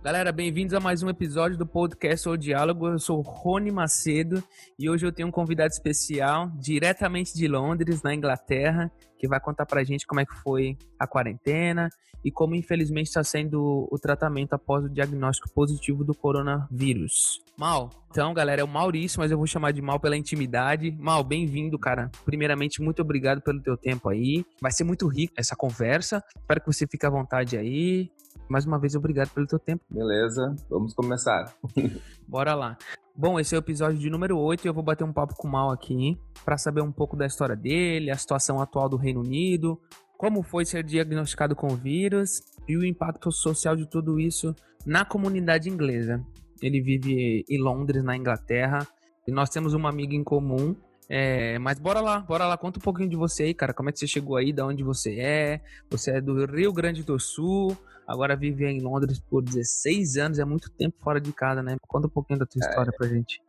Galera, bem-vindos a mais um episódio do podcast O Diálogo. Eu sou Rony Macedo e hoje eu tenho um convidado especial diretamente de Londres, na Inglaterra, que vai contar pra gente como é que foi a quarentena e como infelizmente está sendo o tratamento após o diagnóstico positivo do coronavírus. Mal, então galera, é o Maurício, mas eu vou chamar de Mal pela intimidade. Mal, bem-vindo, cara. Primeiramente, muito obrigado pelo teu tempo aí. Vai ser muito rico essa conversa. Espero que você fique à vontade aí. Mais uma vez, obrigado pelo teu tempo. Beleza, vamos começar. Bora lá. Bom, esse é o episódio de número 8 e eu vou bater um papo com o Mal aqui para saber um pouco da história dele, a situação atual do Reino Unido, como foi ser diagnosticado com o vírus e o impacto social de tudo isso na comunidade inglesa. Ele vive em Londres, na Inglaterra, e nós temos uma amiga em comum. É, mas bora lá, bora lá, conta um pouquinho de você aí, cara. Como é que você chegou aí, da onde você é? Você é do Rio Grande do Sul, agora vive em Londres por 16 anos, é muito tempo fora de casa, né? Conta um pouquinho da tua é, história pra gente.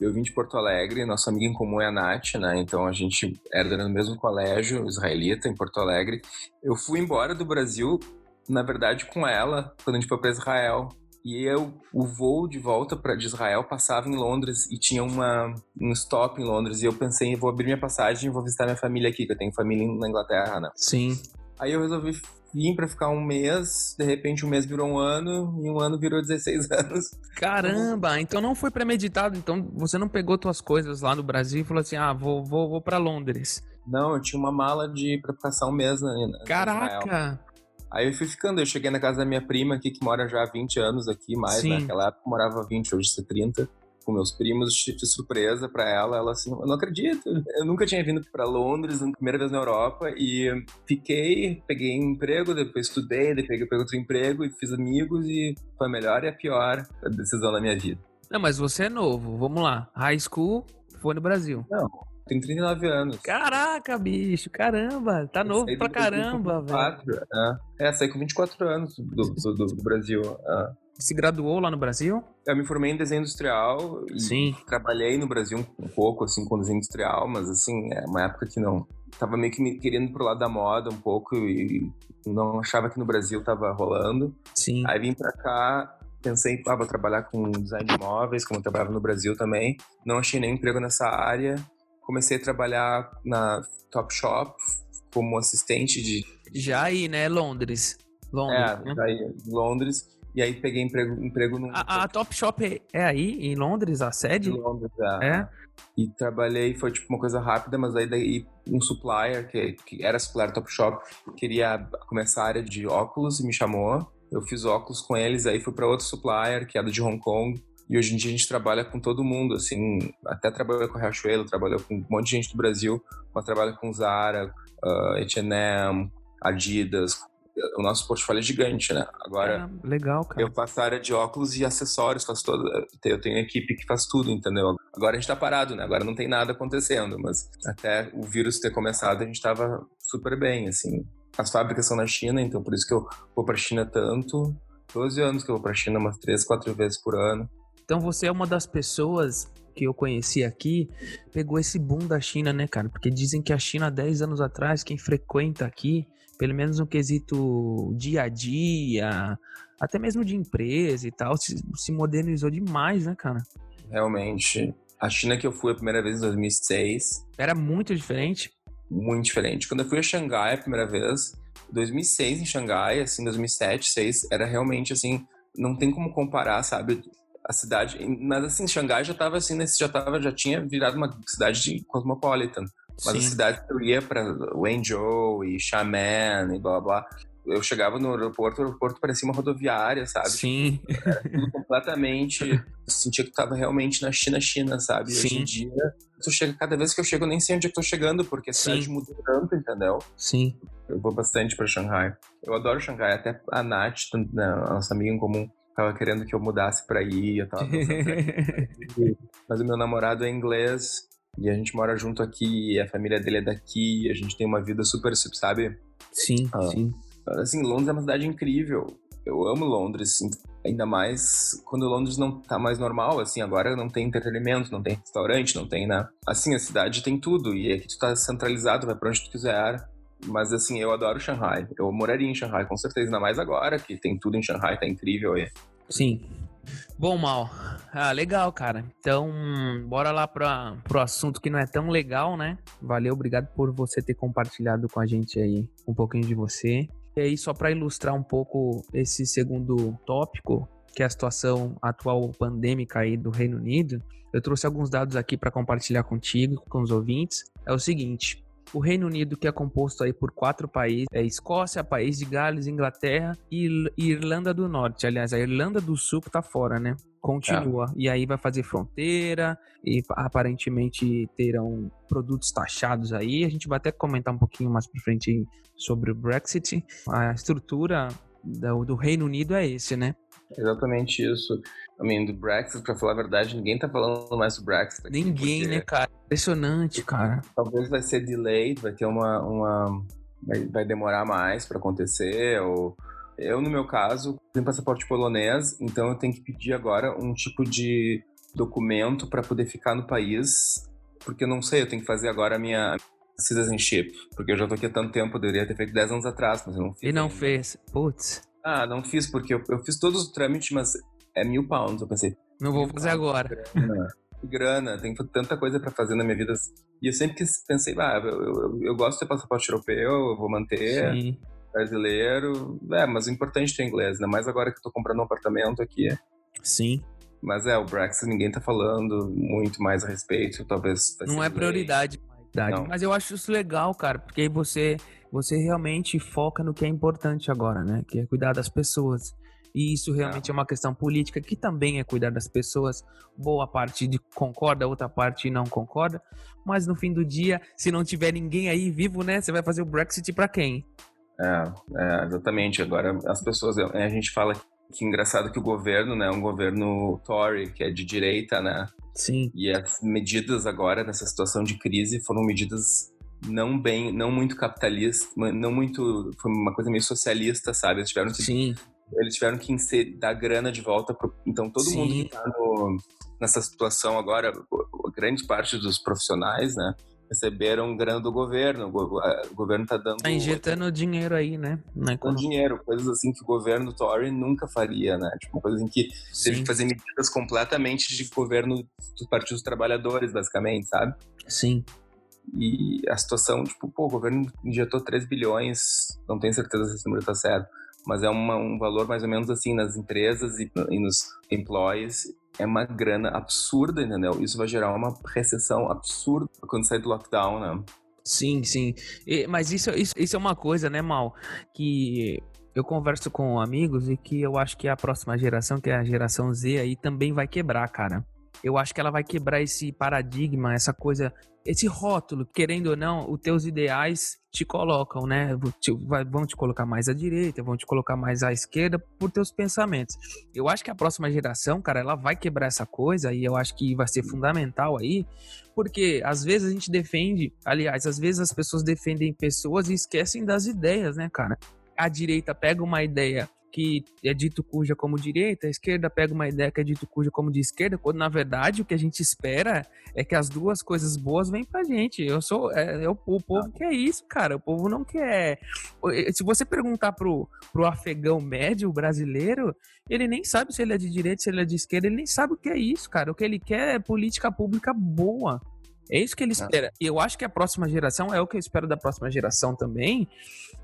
Eu vim de Porto Alegre, nossa amiga em comum é a Nath, né? Então a gente era no mesmo colégio israelita em Porto Alegre. Eu fui embora do Brasil, na verdade, com ela, quando a gente foi para Israel. E eu, o voo de volta para de Israel passava em Londres e tinha uma, um stop em Londres. E eu pensei, vou abrir minha passagem e vou visitar minha família aqui, que eu tenho família na Inglaterra, né? Sim. Aí eu resolvi vim para ficar um mês, de repente um mês virou um ano e um ano virou 16 anos. Caramba, então não foi premeditado, então você não pegou suas coisas lá no Brasil e falou assim: "Ah, vou vou, vou para Londres". Não, eu tinha uma mala de para passar um mês na, na Caraca. Israel. Aí eu fui ficando, eu cheguei na casa da minha prima aqui que mora já há 20 anos aqui, mais, né? Sim. naquela época morava 20, hoje é 30 com meus primos, de surpresa para ela. Ela assim, eu não acredito. Eu nunca tinha vindo para Londres, primeira vez na Europa, e fiquei, peguei emprego, depois estudei, depois peguei outro emprego e fiz amigos, e foi a melhor e a pior decisão da minha vida. Não, mas você é novo, vamos lá. High school foi no Brasil. Não, tenho 39 anos. Caraca, bicho, caramba, tá novo pra caramba, velho. É. é, saí com 24 anos do, do, do, do Brasil. É se graduou lá no Brasil? Eu me formei em desenho industrial e Sim. trabalhei no Brasil um pouco, assim, com desenho industrial, mas, assim, é uma época que não... Tava meio que me querendo pro lado da moda um pouco e não achava que no Brasil tava rolando. Sim. Aí vim pra cá, pensei, ah, vou trabalhar com design de móveis, como eu trabalhava no Brasil também. Não achei nenhum emprego nessa área. Comecei a trabalhar na Topshop como assistente de... Já aí, né? Londres. Londres. É, né? já aí, Londres. E aí peguei emprego, emprego num. A, a Top Shop é, é aí, em Londres, a sede? Em Londres, é. é. E trabalhei, foi tipo uma coisa rápida, mas aí daí um supplier, que, que era supplier Top Shop, queria começar a área de óculos e me chamou. Eu fiz óculos com eles, aí fui para outro supplier, que era de Hong Kong. E hoje em dia a gente trabalha com todo mundo, assim, até trabalhou com a Riachuelo, trabalhou com um monte de gente do Brasil, mas trabalha com Zara, uh, H&M, Adidas, o nosso portfólio é gigante, né? Agora, é, legal, cara. eu faço a área de óculos e acessórios, faço toda, eu tenho equipe que faz tudo, entendeu? Agora a gente tá parado, né? Agora não tem nada acontecendo, mas até o vírus ter começado, a gente tava super bem, assim. As fábricas são na China, então por isso que eu vou pra China tanto. 12 anos que eu vou pra China umas 3, 4 vezes por ano. Então você é uma das pessoas que eu conheci aqui pegou esse boom da China, né, cara? Porque dizem que a China, 10 anos atrás, quem frequenta aqui, pelo menos no quesito dia a dia, até mesmo de empresa e tal, se, se modernizou demais, né, cara? Realmente. A China que eu fui a primeira vez em 2006. Era muito diferente? Muito diferente. Quando eu fui a Xangai a primeira vez, 2006 em Xangai, assim, 2007, 2006, era realmente assim, não tem como comparar, sabe? A cidade, mas assim, Xangai já estava assim, nesse, já tava, já tinha virado uma cidade de cosmopolitan. Mas Sim. a cidade que eu ia para Wenzhou e Xiamen e blá blá, eu chegava no aeroporto, o aeroporto parecia uma rodoviária, sabe? Sim. Era completamente. Eu sentia que estava realmente na China, China, sabe? Sim. Hoje em dia, eu chego, cada vez que eu chego, eu nem sei onde é que eu tô chegando, porque a cidade Sim. muda tanto, entendeu? Sim. Eu vou bastante para Xangai. Eu adoro Xangai, até a Nath, a nossa amiga em comum, tava querendo que eu mudasse para ir, eu tava Mas o meu namorado é inglês e a gente mora junto aqui, a família dele é daqui, a gente tem uma vida super, sabe? Sim, ah, sim. Assim, Londres é uma cidade incrível. Eu amo Londres, ainda mais quando Londres não tá mais normal, assim, agora não tem entretenimento, não tem restaurante, não tem, né? Assim, a cidade tem tudo, e aqui tu tá centralizado, vai pra onde tu quiser. Mas assim, eu adoro Shanghai. Eu moraria em Shanghai, com certeza, ainda mais agora, que tem tudo em Shanghai, tá incrível aí. Sim. Bom, Mal. Ah, legal, cara. Então, bora lá para pro assunto que não é tão legal, né? Valeu, obrigado por você ter compartilhado com a gente aí um pouquinho de você. E aí, só para ilustrar um pouco esse segundo tópico, que é a situação atual pandêmica aí do Reino Unido, eu trouxe alguns dados aqui para compartilhar contigo, com os ouvintes. É o seguinte: o Reino Unido, que é composto aí por quatro países, é Escócia, País de Gales, Inglaterra e Irlanda do Norte. Aliás, a Irlanda do Sul que tá fora, né? Continua. É. E aí vai fazer fronteira e aparentemente terão produtos taxados aí. A gente vai até comentar um pouquinho mais pra frente sobre o Brexit. A estrutura do, do Reino Unido é esse, né? Exatamente isso. I mean, do Brexit, pra falar a verdade, ninguém tá falando mais do Brexit. Aqui, ninguém, né, cara? Impressionante, cara. Talvez vai ser delayed, vai ter uma. uma vai, vai demorar mais para acontecer, ou. Eu, no meu caso, tenho passaporte polonês, então eu tenho que pedir agora um tipo de documento para poder ficar no país, porque eu não sei, eu tenho que fazer agora a minha citizenship, porque eu já tô aqui há tanto tempo, eu deveria ter feito 10 anos atrás, mas eu não fiz. E não ainda. fez, putz. Ah, não fiz porque eu, eu fiz todos os trâmites, mas é mil pounds. Eu pensei. Não vou fazer agora. Grana, grana, tem tanta coisa para fazer na minha vida. E eu sempre pensei, ah, eu, eu, eu gosto de ter passaporte europeu, eu vou manter. Sim. Brasileiro. É, mas o importante é ter inglês, ainda mais agora que eu tô comprando um apartamento aqui. Sim. Mas é, o Brexit ninguém tá falando muito mais a respeito, talvez. Não é prioridade. Não. Mas eu acho isso legal, cara, porque aí você você realmente foca no que é importante agora, né? Que é cuidar das pessoas. E isso realmente é, é uma questão política que também é cuidar das pessoas. Boa parte de concorda, outra parte não concorda. Mas no fim do dia, se não tiver ninguém aí vivo, né? Você vai fazer o Brexit para quem? É, é, exatamente. Agora as pessoas, a gente fala que engraçado que o governo, né, é um governo Tory, que é de direita, né? Sim. E as medidas agora nessa situação de crise foram medidas não bem, não muito capitalista, não muito, foi uma coisa meio socialista, sabe? Eles tiveram que, Sim. Eles tiveram que inserir, dar grana de volta, pro, então todo Sim. mundo que tá no, nessa situação agora, grande parte dos profissionais, né? Receberam grana do governo, o governo tá dando... Tá injetando dinheiro aí, né? Com dinheiro, coisas assim que o governo Tory nunca faria, né? Tipo, coisa em que Sim. teve que fazer medidas completamente de governo dos partidos trabalhadores, basicamente, sabe? Sim. E a situação, tipo, pô, o governo injetou 3 bilhões, não tenho certeza se esse número tá certo, mas é uma, um valor mais ou menos assim nas empresas e, e nos employees. É uma grana absurda, entendeu? Isso vai gerar uma recessão absurda quando sair do lockdown, né? Sim, sim. E, mas isso, isso, isso é uma coisa, né, Mal? Que eu converso com amigos e que eu acho que a próxima geração, que é a geração Z aí, também vai quebrar, cara eu acho que ela vai quebrar esse paradigma, essa coisa, esse rótulo, querendo ou não, os teus ideais te colocam, né? Vão te colocar mais à direita, vão te colocar mais à esquerda por teus pensamentos. Eu acho que a próxima geração, cara, ela vai quebrar essa coisa e eu acho que vai ser fundamental aí, porque às vezes a gente defende, aliás, às vezes as pessoas defendem pessoas e esquecem das ideias, né, cara? A direita pega uma ideia que é dito cuja como direita, a esquerda pega uma ideia que é dito cuja como de esquerda, quando na verdade o que a gente espera é que as duas coisas boas vêm pra gente. Eu sou. É, é o, o, povo quer isso, cara. O povo não quer. Se você perguntar pro, pro afegão médio brasileiro, ele nem sabe se ele é de direita, se ele é de esquerda, ele nem sabe o que é isso, cara. O que ele quer é política pública boa. É isso que ele espera. E eu acho que a próxima geração, é o que eu espero da próxima geração também,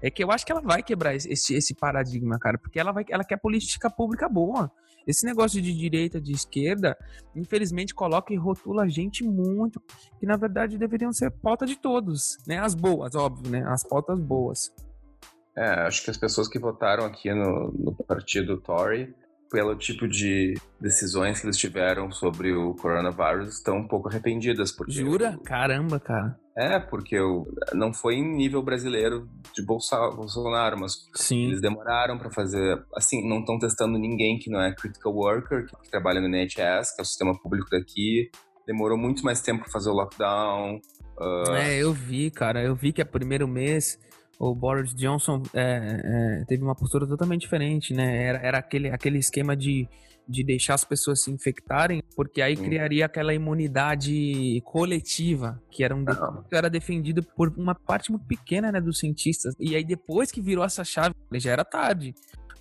é que eu acho que ela vai quebrar esse, esse paradigma, cara, porque ela, vai, ela quer política pública boa. Esse negócio de direita, de esquerda, infelizmente coloca e rotula a gente muito, que na verdade deveriam ser pauta de todos, né? As boas, óbvio, né? As pautas boas. É, acho que as pessoas que votaram aqui no, no partido Tory pelo tipo de decisões que eles tiveram sobre o coronavírus, estão um pouco arrependidas. Porque Jura? Caramba, cara. É, porque eu, não foi em nível brasileiro de Bolsonaro, mas Sim. eles demoraram para fazer. Assim, não estão testando ninguém que não é critical worker, que, que trabalha no NHS, que é o sistema público daqui. Demorou muito mais tempo para fazer o lockdown. Uh... É, eu vi, cara. Eu vi que é primeiro mês o Boris Johnson é, é, teve uma postura totalmente diferente, né? Era, era aquele, aquele esquema de, de deixar as pessoas se infectarem, porque aí Sim. criaria aquela imunidade coletiva, que era, um, que era defendido por uma parte muito pequena né, dos cientistas. E aí depois que virou essa chave, já era tarde.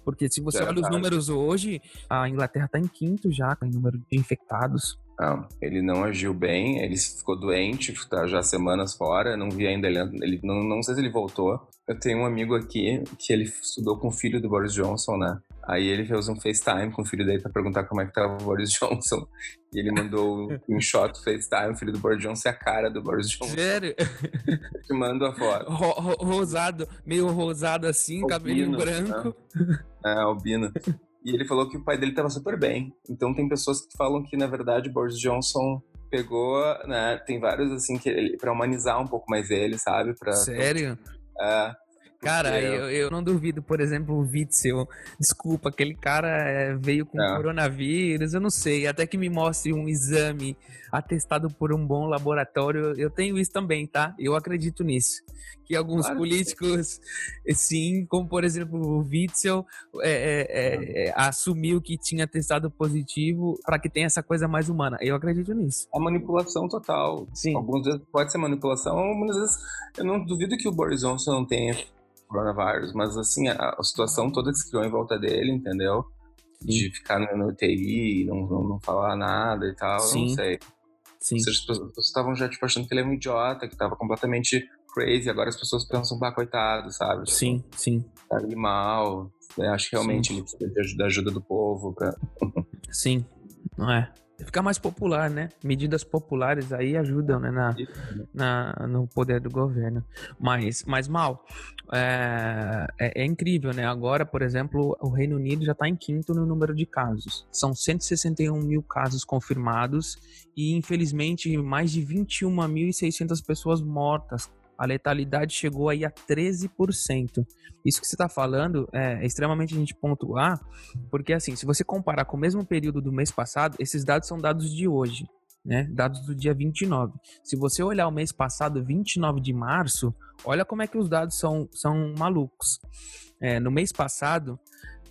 Porque se você olha os números hoje, a Inglaterra está em quinto já, em número de infectados. Não, ele não agiu bem, ele ficou doente, tá já semanas fora, não vi ainda ele, ele não, não sei se ele voltou. Eu tenho um amigo aqui que ele estudou com o filho do Boris Johnson, né? Aí ele fez um FaceTime com o filho dele pra perguntar como é que tava o Boris Johnson. E ele mandou um shot FaceTime, o filho do Boris Johnson é a cara do Boris Johnson. Sério? Te mando a foto. Ro ro rosado, meio rosado assim, albino, cabelinho branco. Né? É, albino. E ele falou que o pai dele tava super bem. Então tem pessoas que falam que, na verdade, Boris Johnson pegou, né? Tem vários, assim, que pra humanizar um pouco mais ele, sabe? Pra, Sério? É. Cara, eu, eu não duvido, por exemplo, o Witzel. Desculpa, aquele cara é, veio com é. coronavírus, eu não sei. Até que me mostre um exame atestado por um bom laboratório. Eu tenho isso também, tá? Eu acredito nisso. Que alguns claro políticos, que sim, como por exemplo o Witzel, é, é, é, é assumiu que tinha testado positivo para que tenha essa coisa mais humana. Eu acredito nisso. A manipulação total. Sim. Algumas vezes pode ser manipulação, algumas vezes eu não duvido que o Boris Johnson não tenha coronavírus, mas assim, a, a, situação toda que se criou em volta dele, entendeu? Sim. De ficar no, no UTI, não, não, não, falar nada e tal, Sim. não sei. Sim. Seja, as pessoas estavam já tipo, achando que ele é um idiota, que estava completamente crazy, agora as pessoas pensam, bah, coitado, sabe? Tipo, sim, sim. Tá ali mal, né? acho que realmente sim. ele precisa da ajuda do povo pra... sim, não é? Ficar mais popular, né? Medidas populares aí ajudam, né? Na, na, no poder do governo. Mas, mas mal, é, é, é incrível, né? Agora, por exemplo, o Reino Unido já está em quinto no número de casos. São 161 mil casos confirmados e, infelizmente, mais de 21.600 pessoas mortas a letalidade chegou aí a 13%. Isso que você está falando é, extremamente a gente pontuar, porque assim, se você comparar com o mesmo período do mês passado, esses dados são dados de hoje, né? Dados do dia 29. Se você olhar o mês passado, 29 de março, olha como é que os dados são, são malucos. É, no mês passado,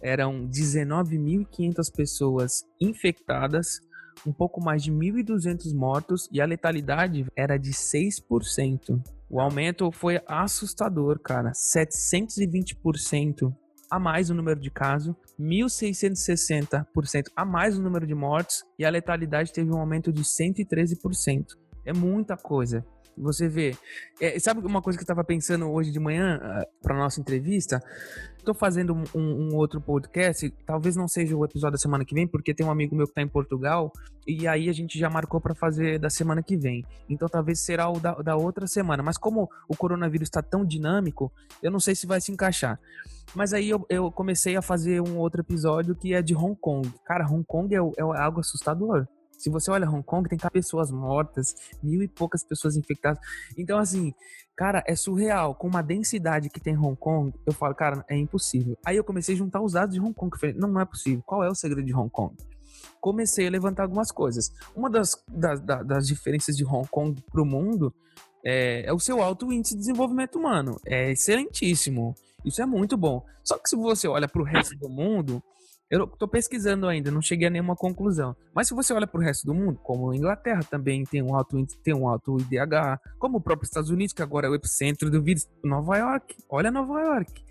eram 19.500 pessoas infectadas, um pouco mais de 1.200 mortos e a letalidade era de 6%. O aumento foi assustador, cara. 720% a mais o número de casos, 1.660% a mais o número de mortes e a letalidade teve um aumento de 113%. É muita coisa. Você vê. É, sabe uma coisa que eu estava pensando hoje de manhã ah, para nossa entrevista? Estou fazendo um, um, outro podcast, talvez não seja o episódio da semana que vem, porque tem um amigo meu que está em Portugal e aí a gente já marcou para fazer da semana que vem. Então talvez será o da, da outra semana. Mas como o coronavírus está tão dinâmico, eu não sei se vai se encaixar. Mas aí eu, eu, comecei a fazer um outro episódio que é de Hong Kong. Cara, Hong Kong é, é algo assustador. Se você olha Hong Kong, tem pessoas mortas, mil e poucas pessoas infectadas. Então, assim, cara, é surreal. Com uma densidade que tem Hong Kong, eu falo, cara, é impossível. Aí eu comecei a juntar os dados de Hong Kong. Eu falei, não, não é possível. Qual é o segredo de Hong Kong? Comecei a levantar algumas coisas. Uma das, das, das diferenças de Hong Kong para o mundo é, é o seu alto índice de desenvolvimento humano. É excelentíssimo. Isso é muito bom. Só que se você olha para o resto do mundo, eu estou pesquisando ainda, não cheguei a nenhuma conclusão. Mas se você olha para o resto do mundo, como a Inglaterra também tem um alto tem um alto IDH, como o próprio Estados Unidos, que agora é o epicentro do vírus, Nova York, olha Nova York.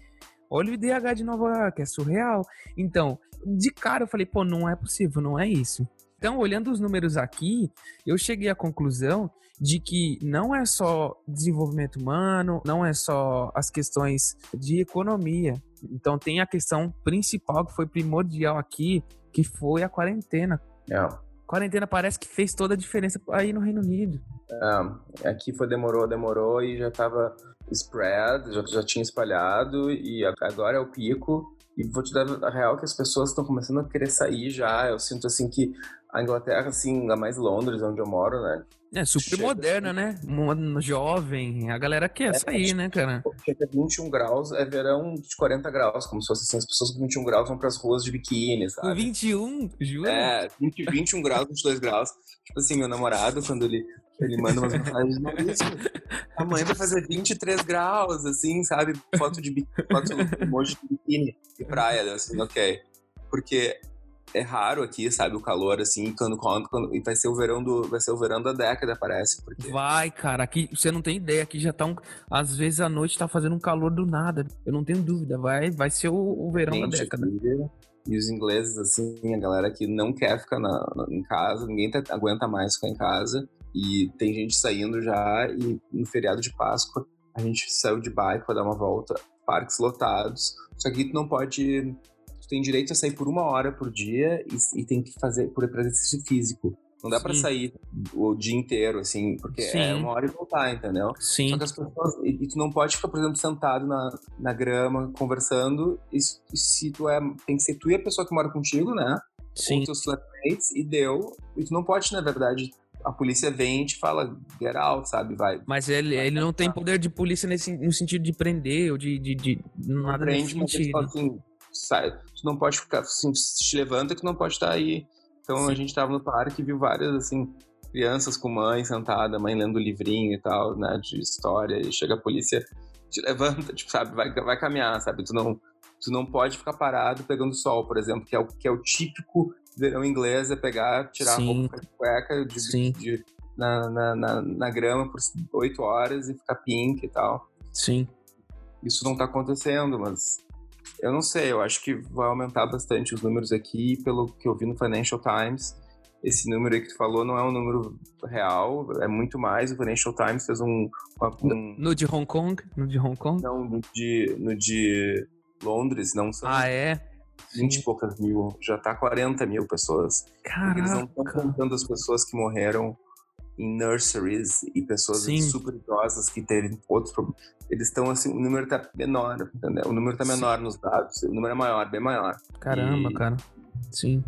Olha o IDH de Nova York, é surreal. Então, de cara eu falei, pô, não é possível, não é isso. Então, olhando os números aqui, eu cheguei à conclusão de que não é só desenvolvimento humano, não é só as questões de economia, então tem a questão principal que foi primordial aqui, que foi a quarentena. É. Quarentena parece que fez toda a diferença aí no Reino Unido. É, aqui foi demorou, demorou e já estava spread, já, já tinha espalhado e agora é o pico. E vou te dar a real que as pessoas estão começando a querer sair já. Eu sinto assim que a Inglaterra, assim, ainda mais Londres, onde eu moro, né? É, super chega, moderna, né? Jovem, a galera quer é, sair, né, cara? Chega 21 graus, é verão de 40 graus, como se fosse assim, as pessoas com 21 graus vão pras ruas de biquíni, sabe? Com 21? Juro? É, 20, 21 graus, 22 graus. Tipo assim, meu namorado, quando ele, ele manda umas mensagens, isso, amanhã vai fazer 23 graus, assim, sabe? Foto de biquíni, foto de biquíni de praia, assim, ok. Porque é raro aqui, sabe, o calor, assim, quando, quando, quando, e vai ser o verão do, vai ser o verão da década, parece, porque... Vai, cara, aqui, você não tem ideia, aqui já tá um, às vezes à noite tá fazendo um calor do nada, eu não tenho dúvida, vai, vai ser o, o verão Gente, da década. E os ingleses, assim, a galera que não quer ficar na, na em casa, ninguém tá, aguenta mais ficar em casa, e tem gente saindo já, e no feriado de Páscoa, a gente saiu de bike pra dar uma volta, parques lotados, só que tu não pode tem direito a sair por uma hora por dia e, e tem que fazer por exercício físico. Não dá para sair o dia inteiro, assim, porque é Sim. é uma hora e voltar, entendeu? Sim. Só que as pessoas. E, tu não pode ficar, por exemplo, sentado na, na grama, conversando. E, e, se tu é. Tem que ser tu e a pessoa que mora contigo, né? Sim. Com teus flatmates, e deu. E tu não pode, na verdade. A polícia vem e te fala, get out, sabe? Vai. Mas ele, vai ele não tem poder de polícia nesse, no sentido de prender ou de. de, de nada prende, nesse sentido. Mas assim, sai, tu não pode ficar assim, te levanta que não pode estar aí. Então Sim. a gente tava no parque e viu várias assim crianças com mãe sentada, mãe lendo livrinho e tal, né, de história, e chega a polícia, te levanta, tipo, sabe, vai, vai caminhar, sabe? Tu não, tu não pode ficar parado pegando sol, por exemplo, que é o, que é o típico verão inglês, é pegar, tirar Sim. a roupa de cueca de, de, na, na, na, na, grama por oito horas e ficar pink e tal. Sim. Isso não tá acontecendo, mas eu não sei, eu acho que vai aumentar bastante os números aqui, pelo que eu vi no Financial Times. Esse número aí que tu falou não é um número real, é muito mais. O Financial Times fez um. um... No, de Hong Kong? No de Hong Kong? Não, no de, no de Londres, não são. Ah, é? 20 e poucas mil, já tá 40 mil pessoas. Caraca. Eles não estão contando as pessoas que morreram em nurseries e pessoas Sim. super idosas que teve outros problemas. Eles estão assim, o número tá menor, entendeu? O número tá menor Sim. nos dados, o número é maior, bem maior. Caramba, e... cara. Sim.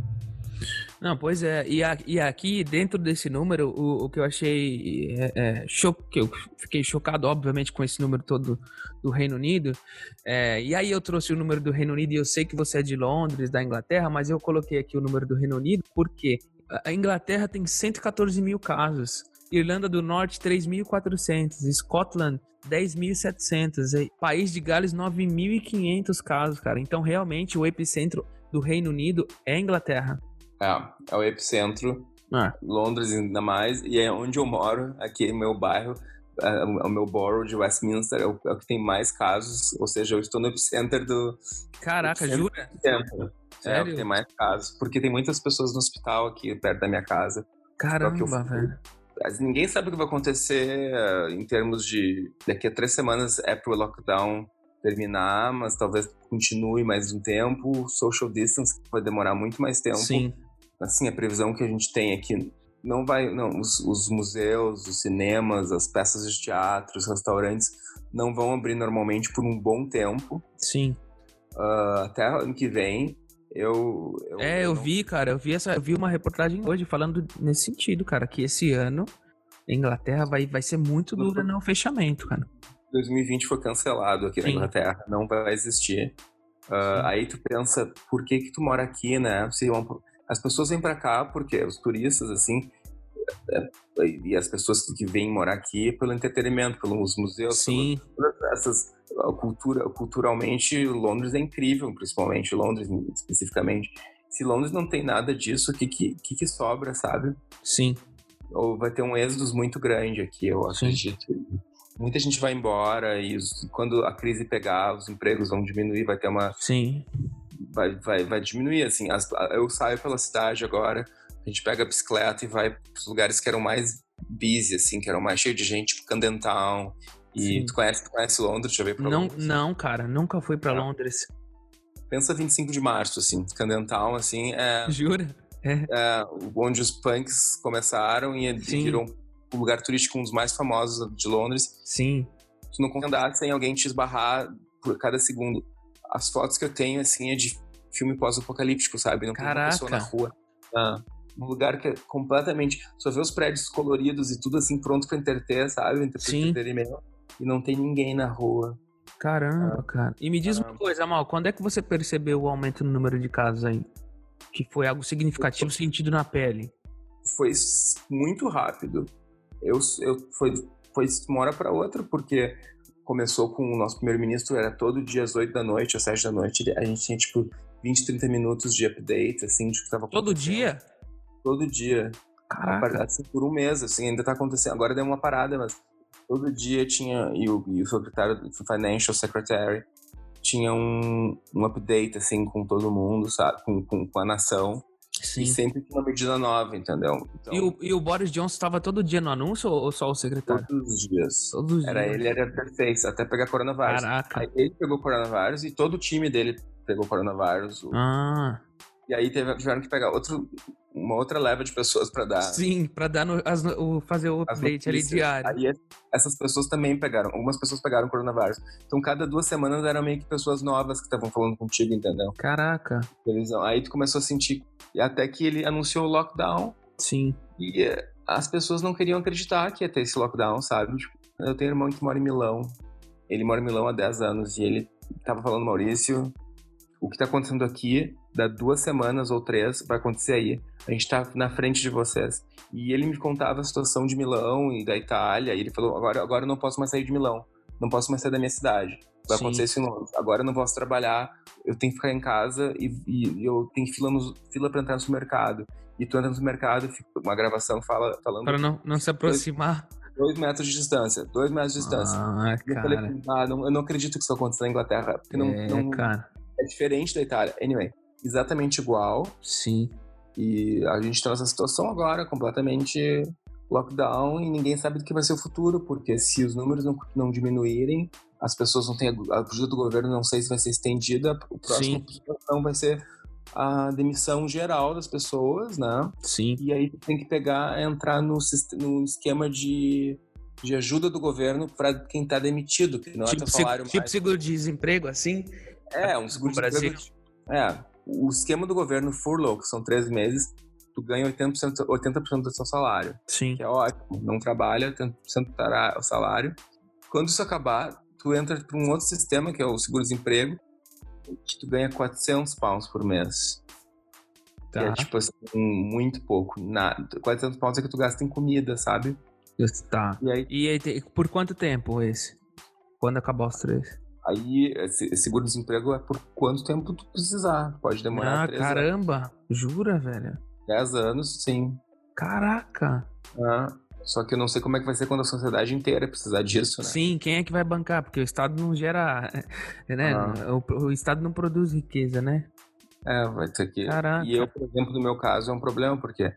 Não, pois é, e, a, e aqui dentro desse número, o, o que eu achei é, é, cho que eu fiquei chocado, obviamente, com esse número todo do Reino Unido. É, e aí eu trouxe o número do Reino Unido e eu sei que você é de Londres, da Inglaterra, mas eu coloquei aqui o número do Reino Unido porque a Inglaterra tem 114 mil casos. Irlanda do Norte, 3.400. Scotland, 10.700. País de Gales, 9.500 casos, cara. Então, realmente, o epicentro do Reino Unido é a Inglaterra. É, é o epicentro. Ah. Londres ainda mais. E é onde eu moro, aqui no meu bairro. É, o meu borough de Westminster é o, é que tem mais casos, ou seja, eu estou no epicentro do. Caraca, jura? É, o que tem mais casos. Porque tem muitas pessoas no hospital aqui perto da minha casa. Caramba, velho. Ninguém sabe o que vai acontecer uh, em termos de. Daqui a três semanas é pro lockdown terminar, mas talvez continue mais um tempo. Social distance vai demorar muito mais tempo. Sim. Assim, a previsão que a gente tem aqui não vai. Não, os, os museus, os cinemas, as peças de teatro, os restaurantes não vão abrir normalmente por um bom tempo. Sim. Uh, até ano que vem. Eu, eu é, eu, não... vi, cara, eu vi essa, eu vi uma reportagem hoje falando nesse sentido, cara, que esse ano a Inglaterra vai, vai ser muito dura no fechamento, cara. 2020 foi cancelado aqui Sim. na Inglaterra, não vai existir. Uh, aí tu pensa, por que que tu mora aqui, né? Se as pessoas vêm para cá porque os turistas, assim, é, e as pessoas que vêm morar aqui pelo entretenimento, pelos museus, Sim. Pelas, essas cultura, culturalmente Londres é incrível, principalmente Londres especificamente. Se Londres não tem nada disso, o que, que, que, sobra, sabe? Sim. Ou vai ter um êxodo muito grande aqui, eu acredito. Sim. Muita gente vai embora e os, quando a crise pegar, os empregos vão diminuir, vai ter uma. Sim. Vai, vai, vai diminuir, assim. As, eu saio pela cidade agora, a gente pega a bicicleta e vai para os lugares que eram mais busy, assim, que eram mais cheios de gente, tipo Camden Town e tu conhece, tu conhece Londres? Já veio pra não, Londres? Não, cara, nunca fui pra Londres. Pensa 25 de março, assim, Candental, assim, é... Jura? É. é onde os punks começaram e Sim. virou um lugar turístico, um dos mais famosos de Londres. Sim. Tu não consegue andar sem alguém te esbarrar por cada segundo. As fotos que eu tenho, assim, é de filme pós-apocalíptico, sabe? Não tem uma pessoa na rua. Ah, um lugar que é completamente... Só vê os prédios coloridos e tudo, assim, pronto pra entreter, sabe? Sim. Entretenimento e não tem ninguém na rua. Caramba, ah, cara. E me diz caramba. uma coisa, Mal, quando é que você percebeu o aumento no número de casos aí? Que foi algo significativo sentido na pele? Foi muito rápido. Eu, eu foi, foi de uma hora para outra, porque começou com o nosso primeiro-ministro, era todo dia às 8 da noite, às 7 da noite, a gente tinha, tipo, 20, 30 minutos de update, assim, de que tava Todo dia? Todo dia. Caraca. Assim, por um mês, assim, ainda tá acontecendo. Agora deu uma parada, mas todo dia tinha, e o, e o secretário, o Financial Secretary, tinha um, um update, assim, com todo mundo, sabe? Com, com, com a nação. Sim. E sempre com uma medida nova, entendeu? Então, E o, e o Boris Johnson estava todo dia no anúncio ou só o secretário? todos os dias. Todos os Era dias. ele, era perfeito, até pegar coronavírus. Caraca. Aí ele pegou coronavírus e todo o time dele pegou coronavírus. O- Ah, E aí teve- tiveram que pegar outro, uma outra leva de pessoas pra dar. sim, pra dar no, as o, fazer o update ali diário. Aí es- essas pessoas também pegaram, algumas pessoas pegaram coronavírus. Então cada duas semanas eram meio que pessoas novas que estavam falando contigo, entendeu? Caraca, Televisão. Aí tu começou a sentir, e até que ele anunciou o lockdown sim. e eh, as pessoas não queriam acreditar que ia ter esse lockdown, sabe? Tipo, eu tenho um irmão que mora em Milão. Ele mora em Milão há 10 anos e ele tava falando, Maurício, o que tá acontecendo aqui, dá duas semanas ou três, vai acontecer aí. A gente tá na frente de vocês. E ele me contava a situação de Milão e da Itália, e ele falou, agora, agora eu não posso mais sair de Milão, não posso mais sair da minha cidade. Vai Sim. acontecer isso em Londres. Agora eu não posso trabalhar, eu tenho que ficar em casa e, e- eu tenho fila, no, fila pra entrar no supermercado. E tu entra no supermercado, fica uma gravação fala, falando Para não, não se aproximar. dois metros de distância, dois metros de distância. Ah, eu falei, ah, não, eu não acredito que isso aconteça na Inglaterra, porque não, é, não- cara. é diferente da Itália. Anyway, exatamente igual. Sim. E a gente tá nessa situação agora, completamente lockdown, e ninguém sabe do que vai ser o futuro, porque se os números não, não diminuírem, as pessoas não têm a ajuda do governo, não sei se vai ser estendida, o próximo situação vai ser a demissão geral das pessoas, né? Sim. E aí tem que pegar, entrar no, no esquema de, de ajuda do governo para quem tá demitido, que não Tipo, é teu se- salário tipo mais. seguro-desemprego, assim? É, um seguro no Brasil. de É, o esquema do governo furlough, que são três meses, tu ganha 80%, 80 do seu salário, Sim. que é ótimo. Não trabalha, 80% dará o salário. Quando isso acabar, tu entra para um outro sistema, que é o seguro-desemprego, que tu ganha 400 pounds por mês. Que Tá. é, tipo assim, muito pouco. Nada. 400 pounds é que tu gasta em comida, sabe? Tá. E aí, E aí, por quanto tempo esse? Quando acabar os três? Aí seguro-desemprego é por quanto tempo tu precisar. Pode demorar Ah, 3 anos, caramba. Jura, velho? 10 anos, sim. Caraca. Ah, só que eu não sei como é que vai ser quando a sociedade inteira precisar disso, né? Sim, quem é que vai bancar? Porque o Estado não gera. Né? Ah. O, o Estado não produz riqueza, né? É, vai ter que. Caraca. E eu, por exemplo, no meu caso, é um problema, porque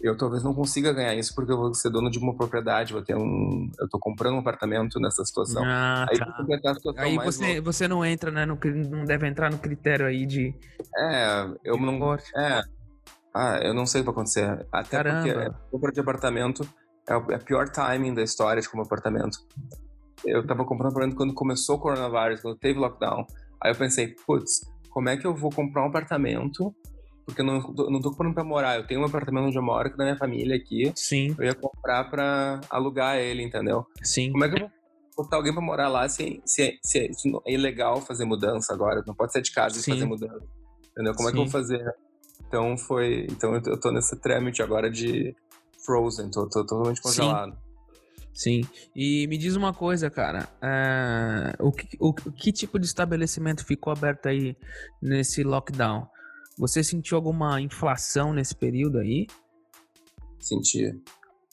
eu talvez não consiga ganhar isso porque eu vou ser dono de uma propriedade, vou ter um. Eu tô comprando um apartamento nessa situação. Ah, Aí tá. situação Aí você, você não entra, né? No, não deve entrar no critério aí de. É, eu de não. corte. É. Ah, eu não sei o que vai acontecer. Até porque Caramba. a compra de apartamento é o é pior timing da história de como apartamento. Eu tava comprando apartamento quando começou o coronavírus, quando teve lockdown. Aí eu pensei, putz, como é que eu vou comprar um apartamento? Porque eu não, eu não tô comprando pra morar. Eu tenho um apartamento onde eu moro, que é da minha família aqui. Sim, Eu ia comprar pra alugar ele, entendeu? sim. Como é que eu vou botar alguém pra morar lá se, se, se, se é ilegal fazer mudança agora? Não pode sair de casa Sim. e fazer mudança. Entendeu? Como é que eu Sim. vou fazer? Então foi. Então eu tô, tô nesse trâmite agora de Frozen, tô, tô totalmente Sim. congelado. Sim. E me diz uma coisa, cara. é, o, que, o, que tipo de estabelecimento ficou aberto aí nesse lockdown? Você sentiu alguma inflação nesse período aí? Senti.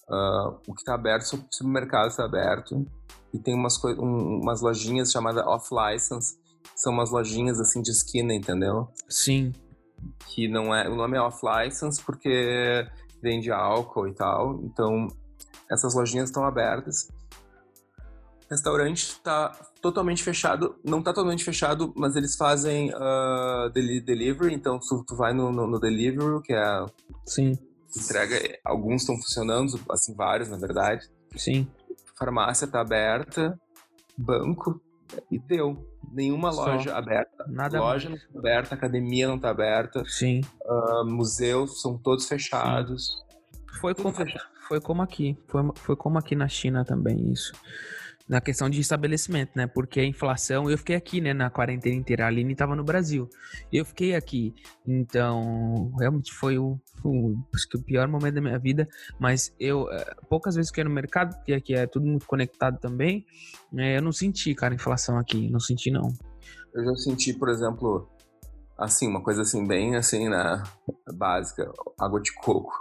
Ah, o que tá aberto, o supermercado tá aberto. E tem umas, um- umas lojinhas chamadas off-license. que São umas lojinhas assim de esquina, entendeu? Sim. que não é. O nome é off-license porque vende álcool e tal. Então, essas lojinhas estão abertas. Restaurante está totalmente fechado. Não está totalmente fechado, mas eles fazem deli- delivery. Então, tu, tu vai no, no, no delivery, que é a Sim. entrega. Alguns estão funcionando, assim, vários, na verdade. Sim. Farmácia está aberta. Banco. E deu. Nenhuma Só. loja aberta. Nada Loja não está aberta, academia não está aberta. Sim. Ah, museus são todos fechados. Foi Tudo como, fechado. foi como aqui. Foi, foi como aqui na China também, isso. Na questão de estabelecimento, né? Porque a inflação. Eu fiquei aqui, né? Na quarentena inteira. A Aline tava no Brasil. Eu fiquei aqui. Então, realmente foi o, o- o pior momento da minha vida. Mas eu, eh, poucas vezes que eu ia no mercado, porque aqui é tudo muito conectado também. eh, eu não senti, cara, inflação aqui. Não senti, não. Eu já senti, por exemplo, Assim, uma coisa assim, bem assim, né? Básica. Água de coco.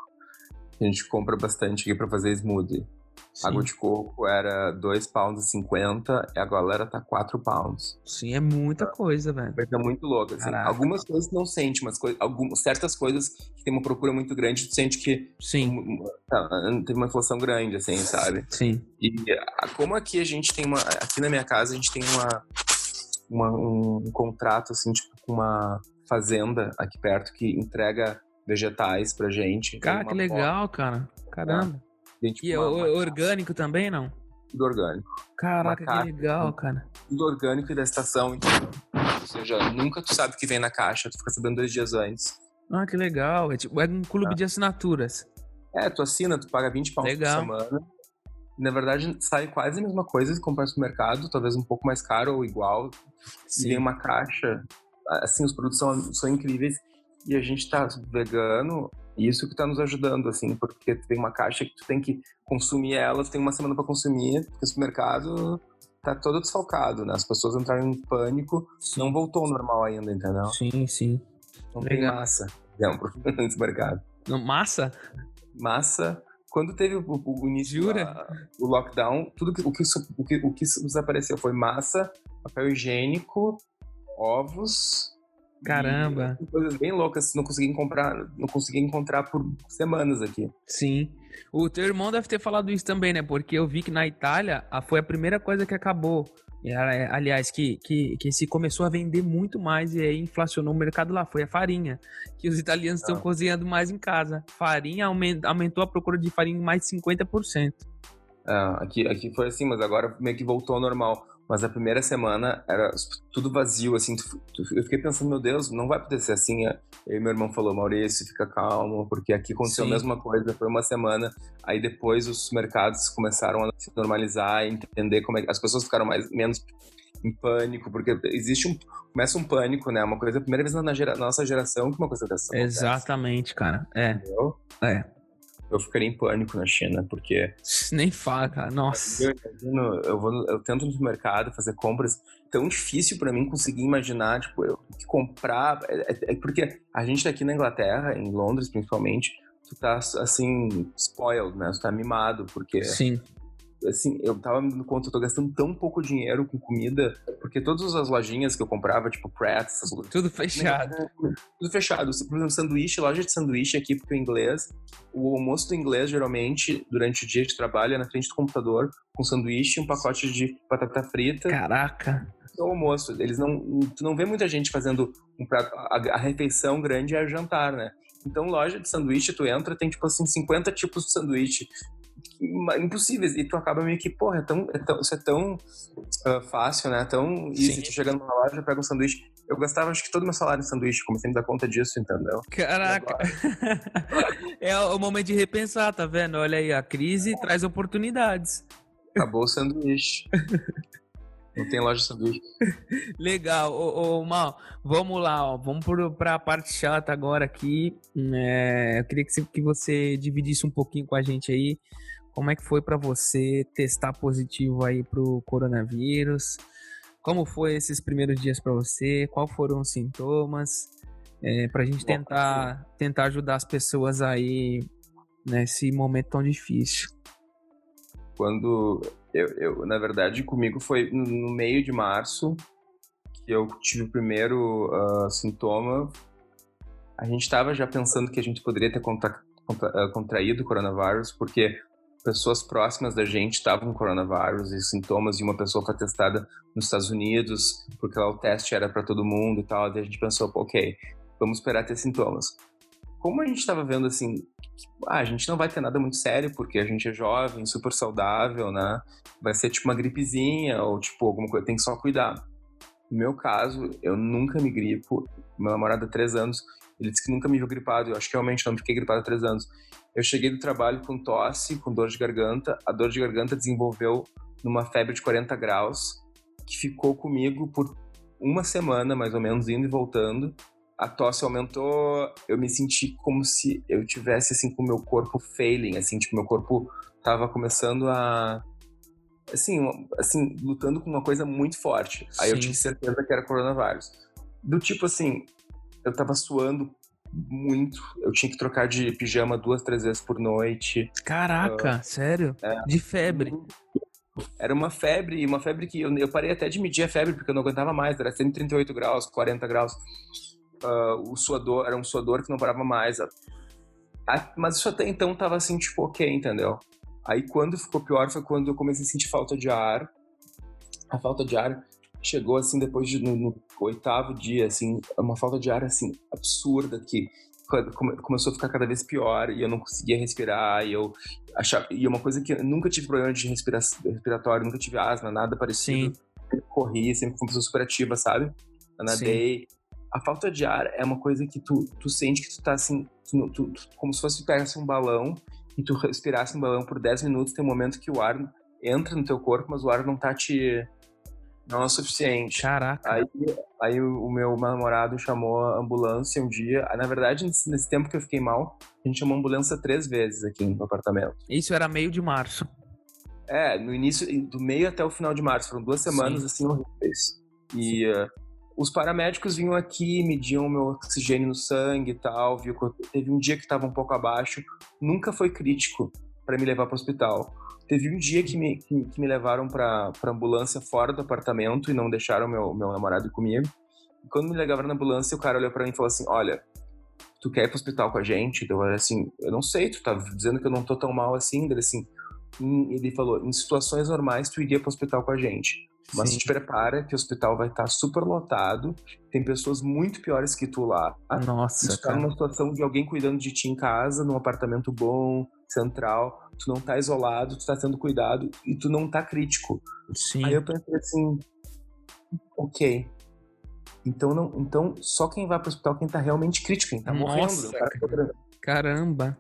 A gente compra bastante aqui pra fazer smoothie. Sim. Água de coco era 2 pounds e 50 e agora tá 4 pounds. Sim, é muita coisa, velho. Coisa muito louca, assim. Algumas coisas não sente, mas coi- algumas, certas coisas que tem uma procura muito grande, tu sente que Sim, um, tá, teve uma inflação grande, assim, sabe? sim. E como aqui a gente tem uma. Aqui na minha casa a gente tem uma, uma- um contrato, assim, tipo, com uma fazenda aqui perto que entrega vegetais pra gente. Cara, que legal, cara. Caramba. porta, tem, tipo, E é orgânico também, não? tudo orgânico. Caraca, que caixa. legal, cara. Tudo orgânico e da estação, então. Ou seja, nunca tu sabe o que vem na caixa, tu fica sabendo dois dias antes. Ah, que legal. É tipo, é um clube Ah. de assinaturas. É, tu assina, tu paga 20 pounds Legal. por semana. Na verdade, sai quase a mesma coisa que comprar no supermercado, talvez um pouco mais caro ou igual. E vem Sim. uma caixa. Assim, os produtos são, são incríveis. E a gente tá vegano, e isso que tá nos ajudando, assim, porque tem uma caixa que tu tem que consumir ela, tu tem uma semana pra consumir, porque o supermercado tá todo desfalcado, né? As pessoas entraram em pânico, não voltou ao normal ainda, entendeu? Sim, sim. Não tem Legal. massa dentro do supermercado. Não, massa? massa. Quando teve o, o- o início, Jura? da- o lockdown, tudo que, o, que, o, que, o que desapareceu foi massa, papel higiênico, ovos. Caramba. e coisas bem loucas, não consegui comprar, não consegui encontrar por semanas aqui. Sim. O teu irmão deve ter falado isso também, né? Porque eu vi que na Itália a- foi a primeira coisa que acabou. Aliás, que, que, que se começou a vender muito mais e aí inflacionou o mercado lá. Foi a farinha. Que os italianos estão Ah. cozinhando mais em casa. Farinha aumen- aumentou a procura de farinha em mais de 50%. Ah, aqui, aqui foi assim, mas agora meio que voltou ao normal. Mas a primeira semana era tudo vazio, assim. tu- tu- eu fiquei pensando, meu Deus, não vai poder ser assim. Aí meu irmão falou, Maurício, fica calmo, porque aqui aconteceu Sim. a mesma coisa, foi uma semana. Aí depois os mercados começaram a se normalizar, e entender como é que as pessoas ficaram mais menos em pânico, porque existe um começa um pânico, né? Uma coisa, a primeira vez na, gera- na nossa geração que uma coisa dessa acontece, Exatamente, cara. É, entendeu? é. Eu ficaria em pânico na China, porque Nem fala, cara. Nossa. Eu imagino, eu, vou, eu tento no mercado fazer compras. Tão difícil pra mim conseguir imaginar, tipo, eu que comprar. É, é- é porque a gente tá aqui na Inglaterra, em Londres principalmente, tu tá assim, spoiled, né? Tu tá mimado, porque Sim. Assim, eu tava me dando conta, eu tô gastando tão pouco dinheiro com comida, porque todas as lojinhas que eu comprava, tipo Pratt, essas coisas, Tudo fechado. tudo fechado. Por exemplo, sanduíche, loja de sanduíche aqui pro inglês. O almoço do inglês, geralmente, durante o dia de trabalho, é na frente do computador, com sanduíche, um pacote de batata frita. Caraca. É o almoço. Eles não. Tu não vê muita gente fazendo um prato. A, a refeição grande é jantar, né? Então, loja de sanduíche, tu entra, tem, tipo assim, 50 tipos de sanduíche. Impossíveis. E tu acaba meio que, porra, é tão, é tão- isso é tão ah, fácil, né? Tão easy. Sim. Tu chega numa loja, pega um sanduíche. Eu gastava, acho que todo o meu salário em sanduíche. Comecei a me dar conta disso, entendeu? Caraca. é o momento de repensar, tá vendo? Olha aí, a crise traz oportunidades. Acabou o sanduíche. Não tem loja de sanduíche. Legal. Ô, ô Mal, vamos lá, ó. Vamos pro, pra parte chata agora aqui. É, eu queria que você, que você dividisse um pouquinho com a gente aí. Como é que foi pra você testar positivo aí pro coronavírus? Como foi esses primeiros dias pra você? Quais foram os sintomas? É, pra gente Bom, tentar, tentar ajudar as pessoas aí nesse momento tão difícil. Quando eu, eu, na verdade, comigo foi no- meio de março que eu tive o primeiro ah, sintoma. A gente estava já pensando que a gente poderia ter contra- contra- ah, contraído o coronavírus, porque pessoas próximas da gente estavam com coronavírus e sintomas, e uma pessoa foi testada nos Estados Unidos, porque lá o teste era para todo mundo e tal. Daí a gente pensou, ok, vamos esperar ter sintomas. Como a gente estava vendo assim, ah, a gente não vai ter nada muito sério, porque a gente é jovem, super saudável, né? Vai ser tipo uma gripezinha ou tipo alguma coisa, tem que só cuidar. No meu caso, eu nunca me gripo. Meu namorado há três anos, ele disse que nunca me viu gripado. Eu acho que realmente não fiquei gripado há três anos. Eu cheguei do trabalho com tosse, com dor de garganta. A dor de garganta desenvolveu numa febre de 40 graus, que ficou comigo por uma semana, mais ou menos, indo e voltando. A tosse aumentou, eu me senti como se eu tivesse, assim, com o meu corpo failing, assim, tipo, meu corpo tava começando a... Assim, assim, lutando com uma coisa muito forte. Aí eu Sim. tive certeza que era coronavírus. Do tipo, assim, eu tava suando muito. Eu tinha que trocar de pijama duas, três vezes por noite. Caraca, uh, sério? É, de febre. Era uma febre, uma febre que eu, eu, parei até de medir a febre, porque eu não aguentava mais, era 138 graus, 40 graus. Uh, o suador, era um suador que não parava mais. mas isso até então tava assim, tipo, ok, entendeu? Aí quando ficou pior foi quando eu comecei a sentir falta de ar. A falta de ar chegou assim depois de, no, no oitavo dia, assim, uma falta de ar assim absurda que começou a ficar cada vez pior e eu não conseguia respirar e eu achava e é uma coisa que eu nunca tive problema de respira, respiratório, nunca tive asma, nada parecido. Sim. Sempre corri, sempre fui uma pessoa super ativa, sabe? Eu nadei. Sim. A falta de ar é uma coisa que tu, tu sente que tu tá assim, tu, tu, tu, como se fosse pegasse um balão e tu respirasse no balão por 10 minutos, tem um momento que o ar entra no teu corpo, mas o ar não tá te não é o suficiente. Caraca. Aí, aí o meu namorado chamou a ambulância um dia. Na verdade, nesse, tempo que eu fiquei mal, a gente chamou a ambulância três vezes aqui no apartamento. Isso era meio de março. É, no início, do meio até o final de março. Foram duas semanas, Sim. assim, horríveis. E uh, os paramédicos vinham aqui, mediam meu oxigênio no sangue e tal. Viu que teve um dia que estava um pouco abaixo. Nunca foi crítico para me levar para o hospital. Teve um dia que me, que, que me levaram pra ambulância fora do apartamento e não deixaram meu, meu namorado comigo. E quando me levaram na ambulância, o cara olhou para mim e falou assim: Olha, tu quer ir pro hospital com a gente? Eu falei assim: Eu não sei, tu tá dizendo que eu não tô tão mal assim. Ele assim, ele falou: Em situações normais, tu iria pro hospital com a gente. Mas Sim. te prepara que o hospital vai estar tá super lotado, tem pessoas muito piores que tu lá. Nossa. Tu tá numa situação de alguém cuidando de ti em casa, num apartamento bom, central tu não tá isolado, tu tá sendo cuidado e tu não tá crítico. Sim. Aí eu pensei assim, ok. Então, não, então só quem vai pro hospital quem tá realmente crítico, quem tá Nossa, morrendo. Caramba.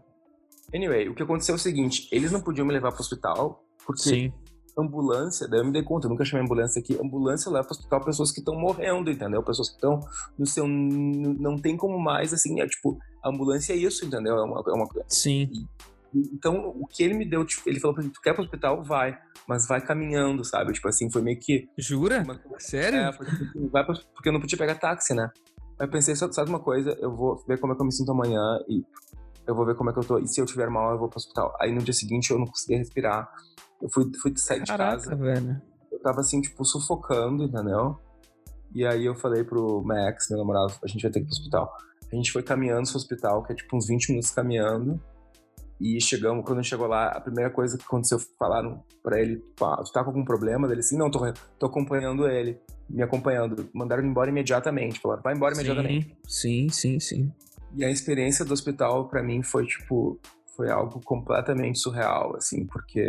Anyway, o que aconteceu é o seguinte, eles não podiam me levar pro hospital, porque Sim. ambulância, daí eu me dei conta, eu nunca chamei ambulância aqui, ambulância leva pro hospital pessoas que estão morrendo, entendeu? Pessoas que estão no seu, não tem como mais, assim, é tipo, ambulância é isso, entendeu? É uma, é uma Sim. E, então, o que ele me deu, tipo, ele falou pra mim, tu quer pro hospital? Vai. Mas vai caminhando, sabe? Tipo assim, foi meio que... Jura? Uma... Sério? É, foi, tipo, vai pro... porque eu não podia pegar táxi, né? Aí eu pensei, sabe uma coisa? Eu vou ver como é que eu me sinto amanhã e eu vou ver como é que eu tô. E se eu tiver mal, eu vou pro hospital. Aí no dia seguinte eu não conseguia respirar. Eu fui, fui sair de Caraca, casa. velho. Eu tava assim, tipo, sufocando, entendeu? E aí eu falei pro Max, meu namorado, a gente vai ter que ir pro hospital. A gente foi caminhando pro hospital, que é tipo uns 20 minutos caminhando. E chegamos, quando a gente chegou lá, a primeira coisa que aconteceu, falaram para ele, tu tá com algum problema? Ele assim, não, tô, tô acompanhando ele, me acompanhando. Mandaram ele embora imediatamente, falaram, vai embora imediatamente. Sim, sim, sim. E a experiência do hospital para mim foi, tipo, foi algo completamente surreal, assim, porque...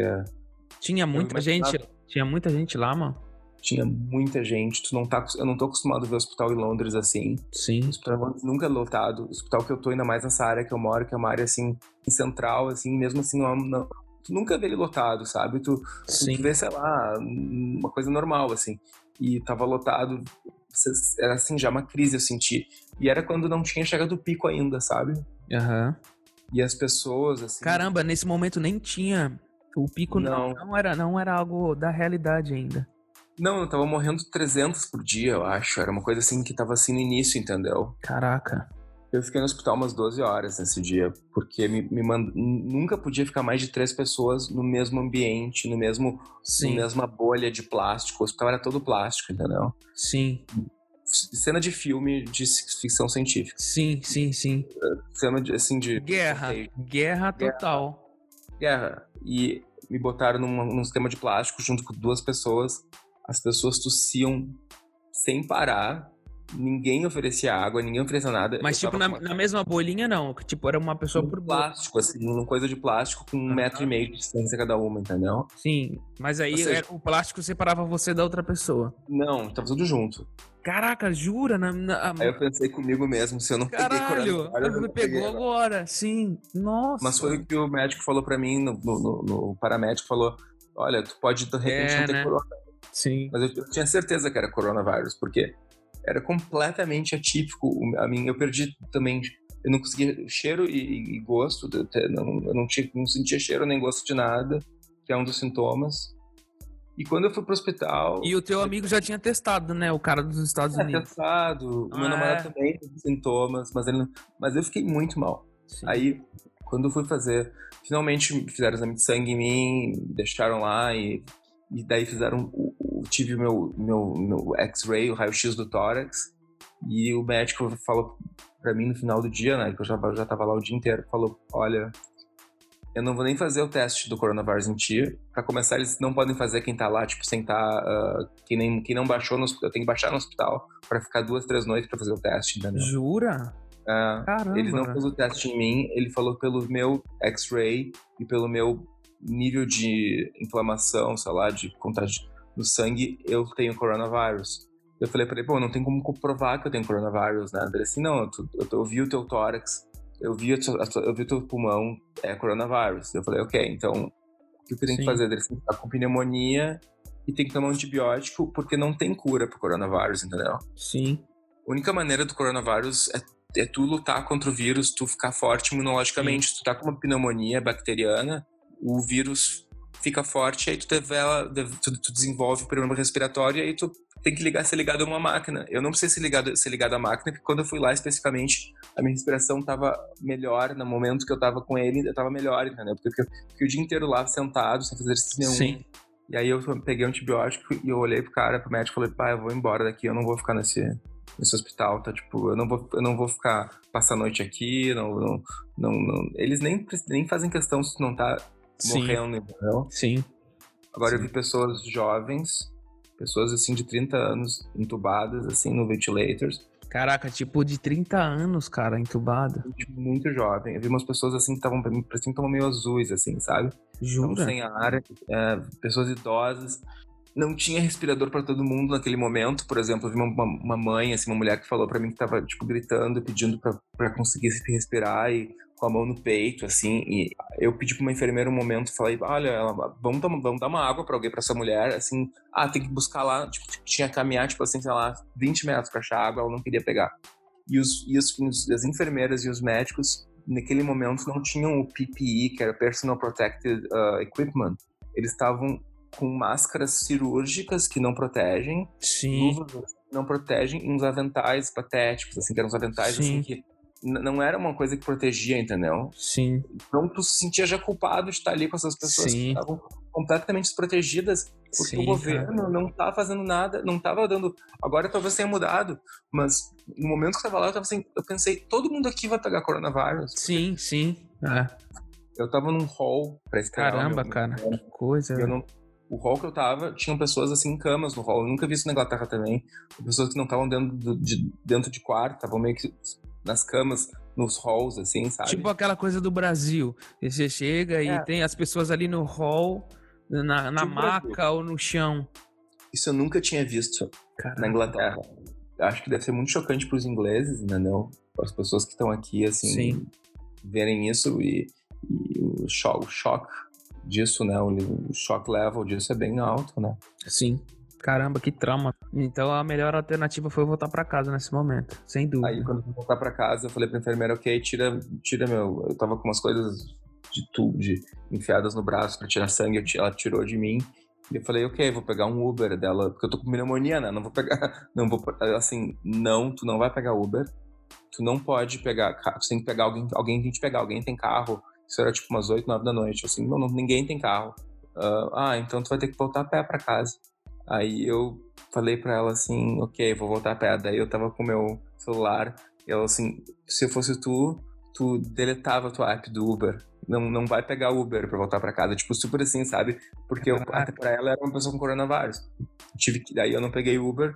Tinha muita gente, tinha muita gente lá, mano? Tinha muita gente. Tu não tá, eu não tô acostumado a ver o hospital em Londres assim. Sim. O hospital em Londres nunca é lotado. O hospital que eu tô ainda mais nessa área que eu moro, que é uma área assim, central, assim, mesmo assim, não, não tu nunca vê ele lotado, sabe? Tu, tu vê, sei lá, uma coisa normal, assim. E tava lotado, era assim, já uma crise eu senti. E era quando não tinha chegado o pico ainda, sabe? Aham. Uhum. E as pessoas, assim. Caramba, nesse momento nem tinha. O pico não. não, não era, não era algo da realidade ainda. Não, eu tava morrendo 300 por dia, eu acho. Era uma coisa assim que tava assim no início, entendeu? Caraca. Eu fiquei no hospital umas 12 horas nesse dia, porque me, me mand... nunca podia ficar mais de três pessoas no mesmo ambiente, no mesmo, Sim. na mesma bolha de plástico. O hospital era todo plástico, entendeu? Sim. Cena de filme de ficção científica. Sim, sim, sim. Cena de, assim de. Guerra. Guerra total. Guerra. E me botaram num, num esquema de plástico junto com duas pessoas as pessoas tossiam sem parar, ninguém oferecia água, ninguém oferecia nada. Mas, tipo, na, na, mesma bolinha, não. Tipo, era uma pessoa um por plástico, assim, uma coisa de plástico com um metro e meio de distância cada uma, entendeu? Sim, mas aí seja, o plástico separava você da outra pessoa. Não, tava tudo junto. Caraca, jura? Na, na... Aí eu pensei comigo mesmo, se eu não Caralho, peguei Caralho, me pegou agora, sim. Nossa. Mas foi o que o médico falou para mim, no, no, no, no, paramédico falou, olha, tu pode de repente é, não ter né? corona Sim. Mas eu, eu, tinha certeza que era coronavírus, porque era completamente atípico. A mim, eu perdi também. Eu não conseguia cheiro e, e gosto, eu não, eu não, tinha, não sentia cheiro nem gosto de nada, que é um dos sintomas. E quando eu fui pro hospital. E o teu amigo já tinha testado, né? O cara dos Estados é, Unidos. testado. O meu Ah, namorado é? também teve sintomas, mas, ele não... mas eu fiquei muito mal. Sim. Aí, quando eu fui fazer, finalmente fizeram exame de sangue em mim, deixaram lá e, e daí fizeram. O- tive o meu, meu, meu X-ray, o raio-x do tórax, e o médico falou pra mim no final do dia, né, que eu já, já tava lá o dia inteiro, falou: Olha, eu não vou nem fazer o teste do coronavírus em ti. Pra começar, eles não podem fazer quem tá lá, tipo, sem tá. ah, quem, nem, quem não baixou no hospital, tem que baixar no hospital pra ficar duas, três noites pra fazer o teste, entendeu? Jura? É. Caramba. Ele não fez o teste em mim, ele falou pelo meu X-ray e pelo meu nível de inflamação, sei lá, de contágio no sangue, eu tenho coronavírus. Eu falei pra ele, pô, não tem como comprovar que eu tenho coronavírus, né? Ele assim, não, eu, tô- eu, tô- eu vi o teu tórax, eu vi, a tua- eu vi o teu pulmão, é coronavírus. Eu falei, ok, então, o que eu tenho Sim. que fazer? Ele assim, tá com pneumonia e tem que tomar um antibiótico porque não tem cura pro coronavírus, entendeu? Sim. A única maneira do coronavírus é, é tu lutar contra o vírus, tu ficar forte imunologicamente. Se tu tá com uma pneumonia bacteriana, o vírus fica forte, aí tu, devela, de- tu, tu desenvolve o problema respiratório e aí tu tem que ligar, ser ligado a uma máquina. Eu não precisei ser ligado, ser ligado à máquina, porque quando eu fui lá especificamente, a minha respiração tava melhor, no momento que eu tava com ele, eu tava melhor, entendeu? Porque eu fiquei o dia inteiro lá sentado, sem fazer exercício nenhum. Sim. E aí eu peguei um antibiótico e eu olhei pro cara, pro médico, e falei, pai, eu vou embora daqui, eu não vou ficar nesse, nesse hospital, tá? Tipo, eu não vou, eu não vou ficar, passar a noite aqui, não, não, não, não- Eles nem, nem fazem questão se tu não tá Sim. morrendo, entendeu? Sim. Agora eu Sim. vi pessoas jovens, pessoas assim de 30 anos, entubadas, assim, no ventilators, Caraca, tipo de 30 anos, cara, entubado. gente muito jovem. Eu vi umas pessoas assim que estavam, que estavam meio azuis, assim, sabe? Jura? sem ar, é, pessoas idosas. Não tinha respirador para todo mundo naquele momento. Por exemplo, eu vi uma, uma- mãe, assim, uma mulher que falou para mim que tava, tipo, gritando, pedindo para conseguir se respirar e com a mão no peito, assim. E eu pedi pra uma enfermeira um momento, falei, olha, ela- vamos, vamos dar uma água para alguém, para essa mulher, assim. Ah, tem que buscar lá, tipo, tinha que caminhar, tipo assim, sei lá, 20 metros pra achar água, ela não queria pegar. E, os, e os, as enfermeiras e os médicos, naquele momento, não tinham o PPE, que era Personal Protected uh, Equipment. Eles estavam com máscaras cirúrgicas que não protegem, Sim. luvas que não protegem e uns aventais patéticos, assim, que eram uns aventais Sim. assim que não era uma coisa que protegia, entendeu? Sim. Então tu se sentia já culpado de estar ali com essas pessoas Sim. que estavam completamente desprotegidas porque Sim, o governo não tá fazendo nada, não tava dando. Agora talvez tenha mudado, mas no momento que eu tava lá, eu tava assim, eu pensei, todo mundo aqui vai pegar coronavírus. Sim, sim. É. Eu tava num hall pra esperar. Caramba, meu- cara. Que coisa. Não, o hall que eu tava, tinham pessoas assim em camas no hall. Eu nunca vi isso na Inglaterra também. Pessoas que não estavam dentro, do- de, dentro de quarto, estavam meio que nas camas, nos halls, assim, sabe? Tipo aquela coisa do Brasil. Você chega e É. tem as pessoas ali no hall, na, na Tipo Brasil. maca ou no chão. Isso eu nunca tinha visto Cara, na Inglaterra. Acho que deve ser muito chocante para os ingleses, entendeu? Para as pessoas que estão aqui, assim, Sim. verem isso e, e o, cho o choque disso, né? O, o choque level disso é bem alto, né? Sim. Caramba, que trauma. Então a melhor alternativa foi voltar pra casa nesse momento, sem dúvida. Aí quando eu voltar para casa, eu falei pra enfermeira, ok, tira, tira meu. Eu tava com umas coisas de tubo, de enfiadas no braço para tirar sangue, ela tirou de mim. E eu falei, ok, vou pegar um Uber dela, porque eu tô com pneumonia, né? Não vou pegar. Não vou. Assim, não, tu não vai pegar Uber. Tu não pode pegar. Tu tem que pegar alguém. Alguém tem que pegar. Alguém tem carro. Isso era tipo umas 8, 9 da noite. Assim, não, não, ninguém tem carro. Ah, ah, então tu vai ter que voltar a pé pra casa. Aí eu falei pra ela assim, ok, vou voltar a pé. Daí eu tava com meu celular. E ela assim, se eu fosse tu, tu deletava a tua app do Uber. Não, não vai pegar Uber pra voltar pra casa. Tipo, super assim, sabe? Porque eu, Caraca. até pra ela era uma pessoa com coronavírus. Tive que, daí eu não peguei Uber.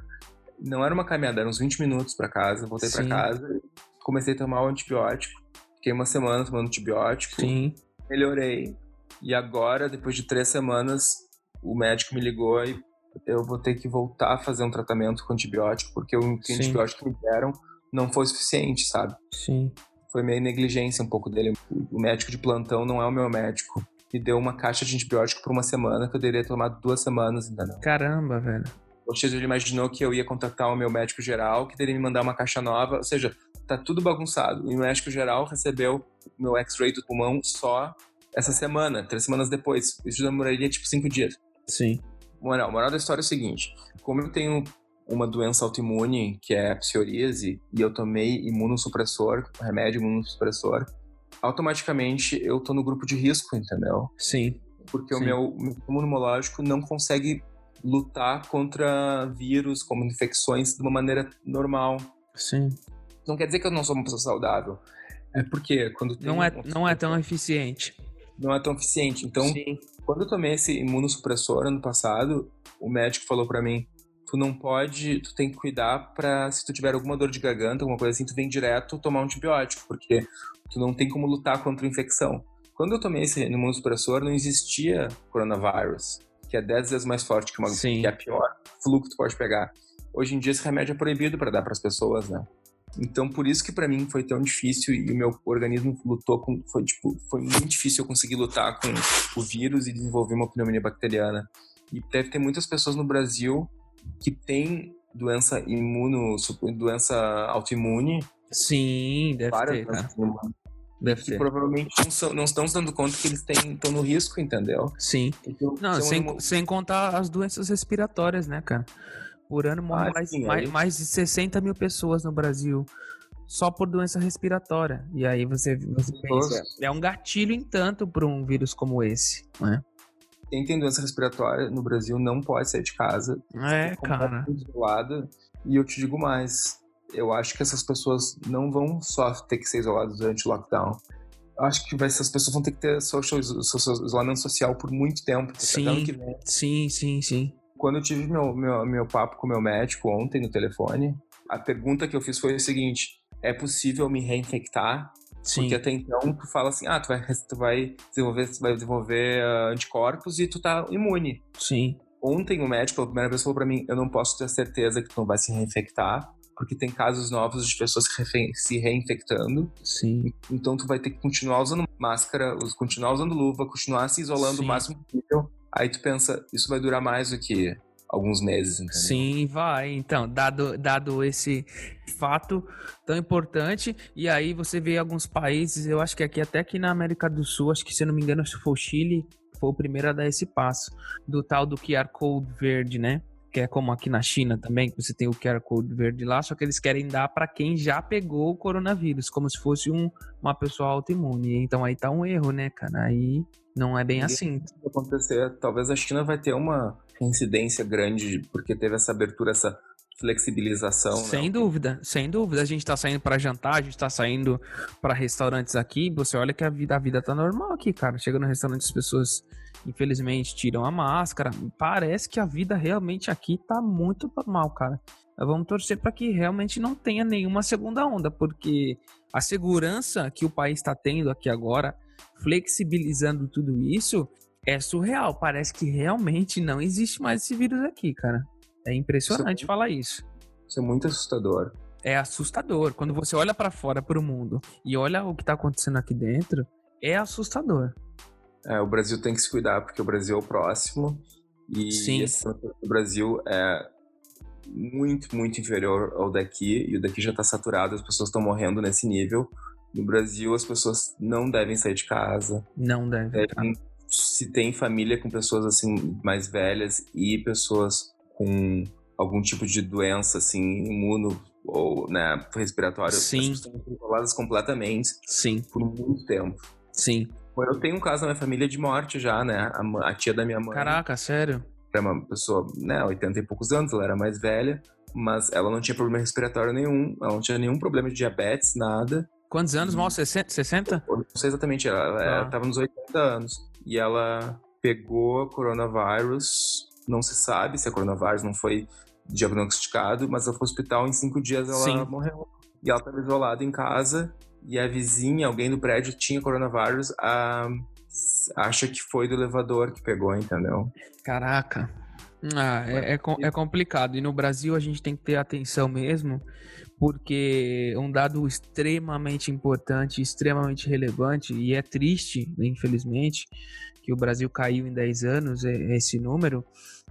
Não era uma caminhada, eram uns 20 minutos pra casa. Voltei pra Sim. casa, comecei a tomar o antibiótico. Fiquei uma semana tomando antibiótico Sim. melhorei. E agora, depois de três semanas, o médico me ligou e eu vou ter que voltar a fazer um tratamento com antibiótico, porque o Sim. antibiótico que me deram não foi suficiente, sabe? Sim. Foi meio negligência um pouco dele. O médico de plantão não é o meu médico. Me deu uma caixa de antibiótico por uma semana, que eu deveria tomar duas semanas, entendeu? Caramba, velho. Ou seja, ele imaginou que eu ia contactar o meu médico geral, que teria me mandar uma caixa nova. Ou seja, tá tudo bagunçado. E o médico geral recebeu o meu X-ray do pulmão só essa semana, três semanas depois. Isso demoraria tipo cinco dias. Sim. Moral, moral da história é o seguinte: como eu tenho uma doença autoimune, que é a psoríase, e eu tomei imunossupressor, remédio imunossupressor, automaticamente eu tô no grupo de risco, entendeu? Sim. Porque Sim. o meu, meu imunológico não consegue lutar contra vírus, como infecções, de uma maneira normal. Sim. Não quer dizer que eu não sou uma pessoa saudável. É porque quando tem Não é, não é tão eficiente. não é tão eficiente. Então, Sim. Quando eu tomei esse imunossupressor ano passado, o médico falou pra mim: tu não pode, tu tem que cuidar pra se tu tiver alguma dor de garganta, alguma coisa assim, tu vem direto tomar um antibiótico, porque tu não tem como lutar contra a infecção. Quando eu tomei esse imunossupressor, não existia coronavírus, que é 10 vezes mais forte que, uma, Sim. que é a pior flu que tu pode pegar. Hoje em dia esse remédio é proibido para dar para as pessoas, né? Então por isso que para mim foi tão difícil e o meu organismo lutou com foi tipo foi muito difícil eu conseguir lutar com o vírus e desenvolver uma pneumonia bacteriana. E deve ter muitas pessoas no Brasil que têm doença imuno, doença autoimune, Sim, deve ter, cara. imunes, Deve que ter. provavelmente não, são, não estão se dando conta que eles têm, estão no risco, entendeu? Sim. Então, Não, sem, sem contar as doenças respiratórias, né, cara? Por ano morrem Ah, mais, sim, mais, aí- mais de 60 mil pessoas no Brasil só por doença respiratória. E aí você, você pensa, é um gatilho em tanto para um vírus como esse, né? quem tem doença respiratória no Brasil não pode sair de casa, É, cara. isolada. E eu te digo mais, eu acho que essas pessoas não vão só ter que ser isoladas durante o lockdown. Eu acho que vai, essas pessoas vão ter que ter social, social- isolamento social por muito tempo. até Sim. ano que vem. Sim, sim, sim. Quando eu tive meu, meu, meu papo com meu médico ontem no telefone, a pergunta que eu fiz foi o seguinte: é possível me reinfectar? Sim. Porque até então tu fala assim, ah, tu vai, tu vai desenvolver, tu vai desenvolver ah, anticorpos e tu tá imune. Sim. Ontem o médico, pela primeira vez, falou pra mim: eu não posso ter certeza que tu não vai se reinfectar, porque tem casos novos de pessoas se reinfectando. Sim. Então tu vai ter que continuar usando máscara, continuar usando luva, continuar se isolando Sim. o máximo possível. Aí tu pensa, isso vai durar mais do que alguns meses, entendeu? Sim, vai. Então, dado, dado esse fato tão importante, e aí você vê alguns países, eu acho que aqui, até aqui na América do Sul, acho que se eu não me engano, acho que foi o Chile, foi o primeiro a dar esse passo, do tal do QR Code verde, né? Que é como aqui na China também, que você tem o QR Code verde lá, só que eles querem dar para quem já pegou o coronavírus, como se fosse um, uma pessoa autoimune. Então aí tá um erro, né, cara? Aí não é bem E- assim. Acontecer, talvez a China vai ter uma incidência grande, porque teve essa abertura, essa flexibilização. Sem né? dúvida, sem dúvida. A gente tá saindo pra jantar, a gente tá saindo pra restaurantes aqui. Você olha que a vida, a vida tá normal aqui, cara. Chega no restaurante, as pessoas, infelizmente, tiram a máscara. Parece que a vida realmente aqui tá muito normal, cara. Vamos torcer para que realmente não tenha nenhuma segunda onda, porque a segurança que o país está tendo aqui agora, flexibilizando tudo isso, é surreal. Parece que realmente não existe mais esse vírus aqui, cara. É impressionante Isso é- falar isso Isso é muito assustador. é assustador. Quando você olha pra fora, pro mundo, e olha o que tá acontecendo aqui dentro, é assustador. É, o Brasil tem que se cuidar, porque o Brasil é o próximo. E Sim. esse o Brasil é muito, muito inferior ao daqui. E o daqui já está saturado, as pessoas estão morrendo nesse nível. No Brasil, as pessoas não devem sair de casa. Não deve. cara. Devem, se tem família com pessoas assim mais velhas e pessoas com algum tipo de doença assim imuno ou né, respiratória, Sim. as pessoas estão isoladas completamente Sim, por muito tempo. sim. Eu tenho um caso na minha família de morte já, né? A, a tia da minha mãe Caraca, sério? era uma pessoa, né, 80 e poucos anos, ela era mais velha, mas ela não tinha problema respiratório nenhum, ela não tinha nenhum problema de diabetes, nada. Quantos anos, mal? 60? 60? Eu Não sei exatamente, ela, ela Ah. estava nos 80 anos. E ela pegou coronavírus, não se sabe se é coronavírus, não foi diagnosticado, mas ela foi ao hospital em cinco dias ela Sim. morreu. E ela estava isolada em casa, e a vizinha, alguém do prédio tinha coronavírus, a, acha que foi do elevador que pegou, entendeu? Caraca. Ah, é, é, é complicado. E no Brasil a gente tem que ter atenção mesmo, porque um dado extremamente importante, extremamente relevante, e é triste, infelizmente, que o Brasil caiu em 10 anos, é- esse número.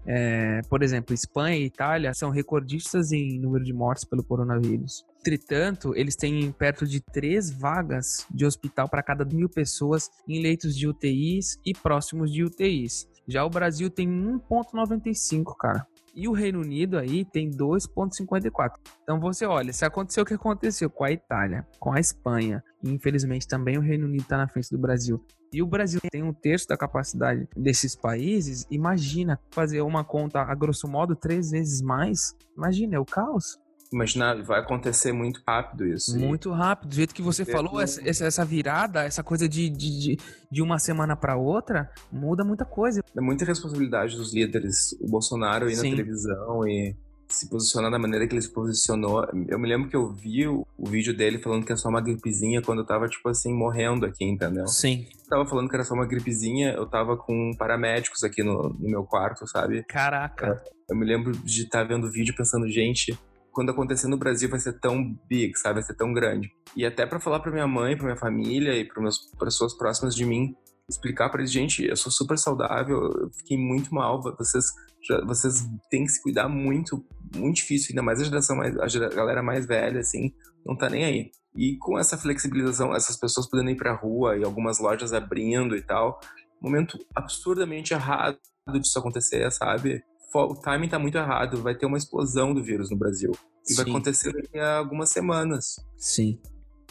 É, por exemplo, Espanha e Itália são recordistas em número de mortes pelo coronavírus. Entretanto, eles têm perto de três vagas de hospital para cada mil pessoas em leitos de UTIs e próximos de UTIs. Já o Brasil tem 1,95, cara. E o Reino Unido aí tem 2,54. Então você olha, se aconteceu o que aconteceu com a Itália, com a Espanha, e infelizmente também o Reino Unido está na frente do Brasil, e o Brasil tem um terço da capacidade desses países, imagina fazer uma conta a grosso modo três vezes mais. Imagina, é o caos. Imagina, vai acontecer muito rápido isso. Muito rápido. Do jeito que você falou, essa, essa virada, essa coisa de, de, de uma semana para outra, muda muita coisa. É muita responsabilidade dos líderes. O Bolsonaro ir Sim. na televisão e se posicionar da maneira que ele se posicionou. Eu me lembro que eu vi o, o, vídeo dele falando que é só uma gripezinha quando eu tava, tipo assim, morrendo aqui, entendeu? Sim. Eu tava falando que era só uma gripezinha, eu tava com paramédicos aqui no, no meu quarto, sabe? Caraca. Eu, eu me lembro de estar tá vendo o vídeo pensando, gente, quando acontecer no Brasil vai ser tão big, sabe? Vai ser tão grande. E até para falar para minha mãe, para minha família e para as pessoas próximas de mim, explicar para eles, gente, eu sou super saudável, eu fiquei muito mal, vocês já, vocês têm que se cuidar muito, muito difícil, ainda mais a geração mais, a galera mais velha, assim, não tá nem aí. E com essa flexibilização, essas pessoas podendo ir pra rua e algumas lojas abrindo e tal, momento absurdamente errado disso acontecer, sabe? o timing tá muito errado, vai ter uma explosão do vírus no Brasil. E Sim. vai acontecer daqui a algumas semanas. Sim.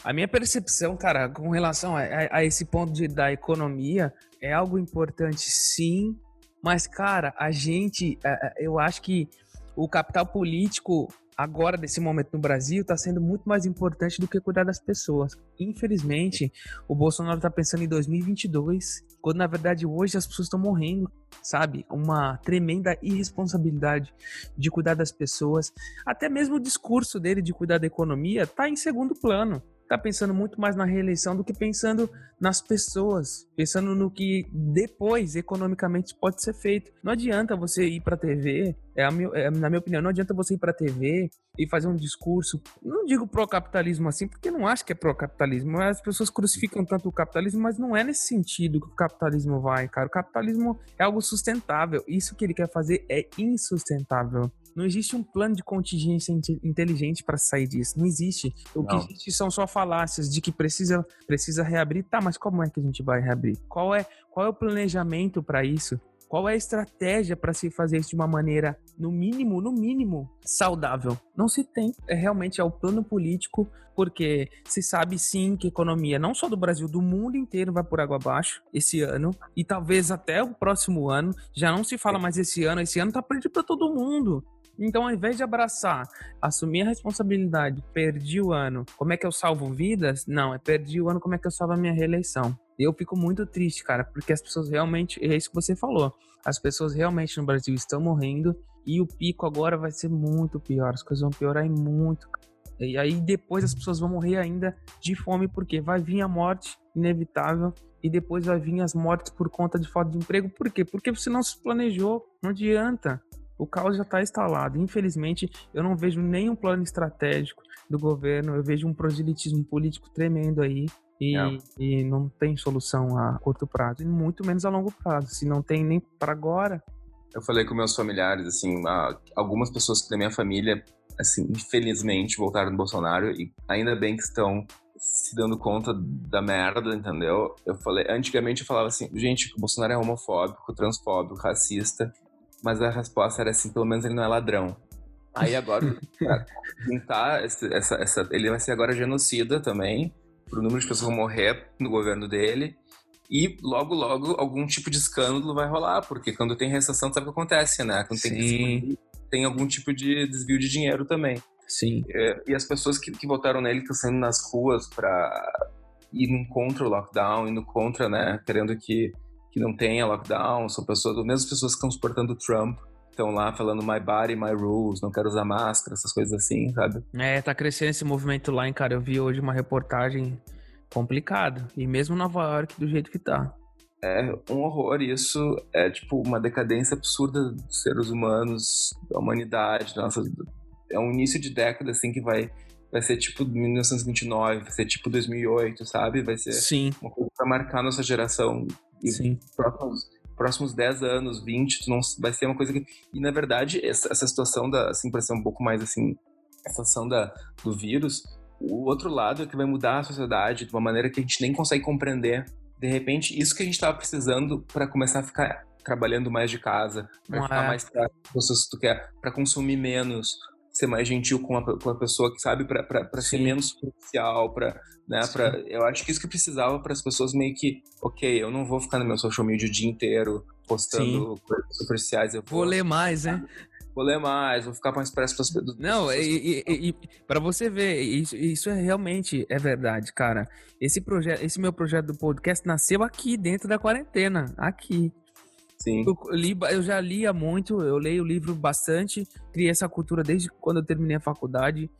A minha percepção, cara, com relação a, a, a esse ponto de, da economia, é algo importante sim, mas, cara, a gente, eu acho que o capital político agora, desse momento no Brasil, está sendo muito mais importante do que cuidar das pessoas. Infelizmente, o Bolsonaro está pensando em 2022, quando na verdade hoje as pessoas estão morrendo, sabe? Uma tremenda irresponsabilidade de cuidar das pessoas. Até mesmo o discurso dele de cuidar da economia está em segundo plano tá pensando muito mais na reeleição do que pensando nas pessoas, pensando no que depois economicamente pode ser feito. Não adianta você ir para a TV, é, a meu, é na minha opinião, não adianta você ir para a TV e fazer um discurso, não digo pró-capitalismo assim, porque não acho que é pró-capitalismo, as pessoas crucificam tanto o capitalismo, mas não é nesse sentido que o capitalismo vai, cara. O capitalismo é algo sustentável, isso que ele quer fazer é insustentável. Não existe um plano de contingência inteligente para sair disso. Não existe. O não. que existe são só falácias de que precisa, precisa reabrir. Tá, mas como é que a gente vai reabrir? Qual é, qual é o planejamento para isso? Qual é a estratégia para se fazer isso de uma maneira, no mínimo, no mínimo, saudável? Não se tem. É realmente é o plano político, porque se sabe sim que a economia, não só do Brasil, do mundo inteiro, vai por água abaixo esse ano. E talvez até o próximo ano. Já não se fala mais esse ano. Esse ano tá perdido para todo mundo. Então, ao invés de abraçar, assumir a responsabilidade, perdi o ano, como é que eu salvo vidas? Não, é perdi o ano, como é que eu salvo a minha reeleição? Eu fico muito triste, cara, porque as pessoas realmente, é isso que você falou, as pessoas realmente no Brasil estão morrendo e o pico agora vai ser muito pior, as coisas vão piorar muito. E aí depois as pessoas vão morrer ainda de fome, porque vai vir a morte inevitável e depois vai vir as mortes por conta de falta de emprego. Por quê? Porque você não se planejou, não adianta o caos já está instalado. Infelizmente, eu não vejo nenhum plano estratégico do governo, eu vejo um proselitismo político tremendo aí. E, é. e não tem solução a curto prazo, e muito menos a longo prazo. Se não tem nem para agora. Eu falei com meus familiares, assim, algumas pessoas da minha família, assim, infelizmente voltaram do Bolsonaro e ainda bem que estão se dando conta da merda, entendeu? Eu falei, antigamente eu falava assim, gente, o Bolsonaro é homofóbico, transfóbico, racista, mas a resposta era assim, pelo menos ele não é ladrão. Aí agora, pintar essa, essa, ele vai ser agora genocida também, pro número de pessoas que vão morrer no governo dele. E logo, logo, algum tipo de escândalo vai rolar, porque quando tem recessão, sabe o que acontece, né? Quando tem, Sim. tem algum tipo de desvio de dinheiro também. Sim. É, e as pessoas que, que votaram nele estão saindo nas ruas para ir contra o lockdown, indo contra, né? Querendo que que não tenha lockdown, são pessoas, as mesmas pessoas que estão suportando o Trump, estão lá falando my body, my rules, não quero usar máscara, essas coisas assim, sabe? É, tá crescendo esse movimento lá, hein, cara. Eu vi hoje uma reportagem complicada. E mesmo Nova York, do jeito que tá. É um horror isso. É tipo uma decadência absurda dos seres humanos, da humanidade, nossa. É um início de década assim que vai vai ser tipo 1929, vai ser tipo 2008, sabe? Vai ser Sim. uma coisa pra marcar nossa geração e Sim. próximos, próximos 10 anos, 20, não, vai ser uma coisa que. E na verdade, essa, essa situação da. Assim, para ser um pouco mais assim. A situação da, do vírus, o outro lado é que vai mudar a sociedade de uma maneira que a gente nem consegue compreender. De repente, isso que a gente estava precisando para começar a ficar trabalhando mais de casa, vai ficar é. mais para pessoas que tu quer, para consumir menos, ser mais gentil com a, com a pessoa que sabe para ser menos superficial, para né, para eu acho que isso que precisava para as pessoas meio que, OK, eu não vou ficar no meu social media o dia inteiro postando Sim. coisas superficiais, eu vou, vou ler mais, né? Vou ler mais, vou ficar mais perto das pessoas. Não, e, e, e para você ver, isso, isso é realmente é verdade, cara. Esse projeto, esse meu projeto do podcast nasceu aqui dentro da quarentena, aqui. Sim. Eu, li, eu já lia muito, eu leio o livro bastante, criei essa cultura desde quando eu terminei a faculdade.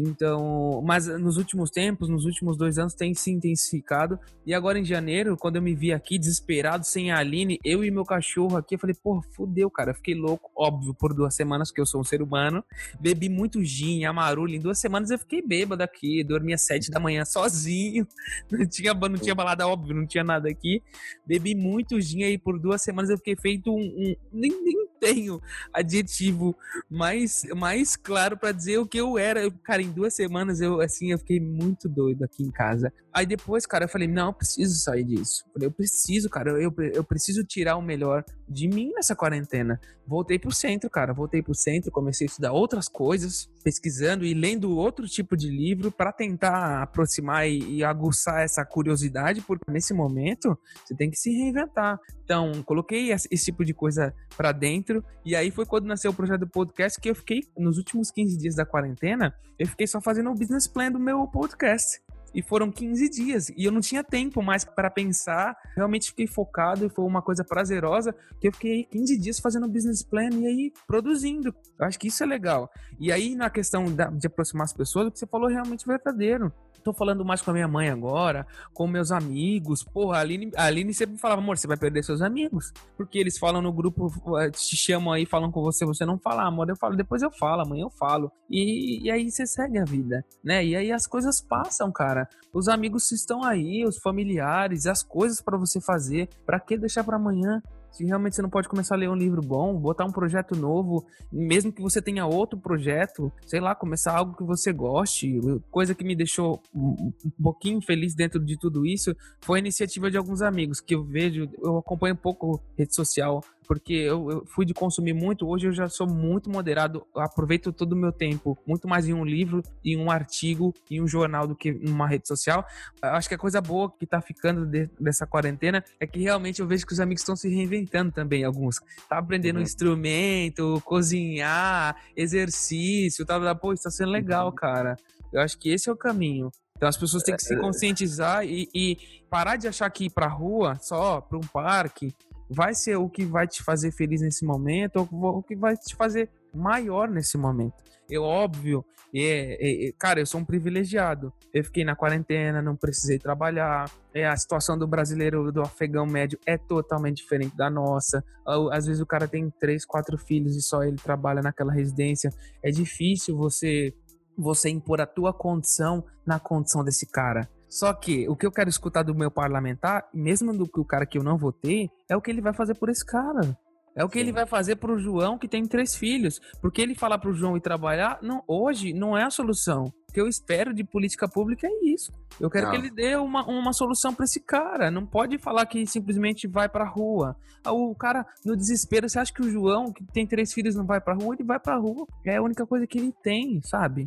Então, mas nos últimos tempos, nos últimos dois anos, tem se intensificado. E agora em janeiro, quando eu me vi aqui desesperado, sem a Aline, eu e meu cachorro aqui, eu falei, pô, fudeu, cara. Eu fiquei louco, óbvio, por duas semanas, porque eu sou um ser humano. Bebi muito gin, amarulho. Em duas semanas eu fiquei bêbado aqui, dormia às sete da manhã sozinho. Não tinha, não tinha balada, óbvio, não tinha nada aqui. Bebi muito gin aí por duas semanas, eu fiquei feito um. um nem, nem tenho adjetivo mais, mais claro para dizer o que eu era. Cara, em duas semanas eu, assim, eu fiquei muito doido aqui em casa. Aí depois, cara, eu falei, não, eu preciso sair disso. Eu, falei, eu preciso, cara, eu, eu preciso tirar o melhor de mim nessa quarentena. Voltei pro centro, cara, voltei pro centro, comecei a estudar outras coisas, pesquisando e lendo outro tipo de livro para tentar aproximar e, e aguçar essa curiosidade, porque nesse momento você tem que se reinventar. Então, coloquei esse tipo de coisa para dentro e aí foi quando nasceu o projeto do podcast que eu fiquei nos últimos 15 dias da quarentena, eu fiquei só fazendo o business plan do meu podcast. E foram 15 dias. E eu não tinha tempo mais para pensar. Realmente fiquei focado e foi uma coisa prazerosa. Que eu fiquei 15 dias fazendo business plan e aí produzindo. Eu acho que isso é legal. E aí, na questão de aproximar as pessoas, o que você falou é realmente verdadeiro tô falando mais com a minha mãe agora, com meus amigos. Porra, a Aline, a Aline sempre falava, amor, você vai perder seus amigos. Porque eles falam no grupo, eh, te chamam aí, falam com você, você não fala, amor, eu falo, depois eu falo, amanhã eu falo. E, e aí você segue a vida, né? E aí as coisas passam, cara. Os amigos estão aí, os familiares, as coisas para você fazer. Para que deixar para amanhã? Se realmente você não pode começar a ler um livro bom, botar um projeto novo, mesmo que você tenha outro projeto, sei lá, começar algo que você goste. Coisa que me deixou um pouquinho feliz dentro de tudo isso foi a iniciativa de alguns amigos que eu vejo, eu acompanho um pouco rede social porque eu, eu, fui de consumir muito, hoje eu já sou muito moderado, aproveito todo o meu tempo muito mais em um livro, em um artigo, em um jornal do que em uma rede social. Eu acho que a coisa boa que tá ficando de, dessa quarentena é que realmente eu vejo que os amigos estão se reinventando também, alguns. Tá aprendendo uhum. um instrumento, cozinhar, exercício, tá, tá pô, está sendo legal, uhum. cara. Eu acho que esse é o caminho. Então as pessoas têm que se é, é. conscientizar e, e parar de achar que ir pra rua, só para um parque, vai ser o que vai te fazer feliz nesse momento ou o que vai te fazer maior nesse momento. Eu, óbvio, é, é, cara, eu sou um privilegiado. Eu fiquei na quarentena, não precisei trabalhar. É, a situação do brasileiro, do afegão médio, é totalmente diferente da nossa. Às vezes o cara tem três, quatro filhos e só ele trabalha naquela residência. É difícil você você impor a tua condição na condição desse cara. Só que o que eu quero escutar do meu parlamentar, mesmo do que o cara que eu não votei, é o que ele vai fazer por esse cara. É o que Sim. ele vai fazer pro João que tem três filhos. Porque ele falar pro João ir trabalhar, não, hoje não é a solução. O que eu espero de política pública é isso. Eu quero não. que ele dê uma, uma solução para esse cara. Não pode falar que simplesmente vai pra rua. Ah, o cara, no desespero, você acha que o João, que tem três filhos, não vai pra rua? Ele vai pra rua. É a única coisa que ele tem, sabe?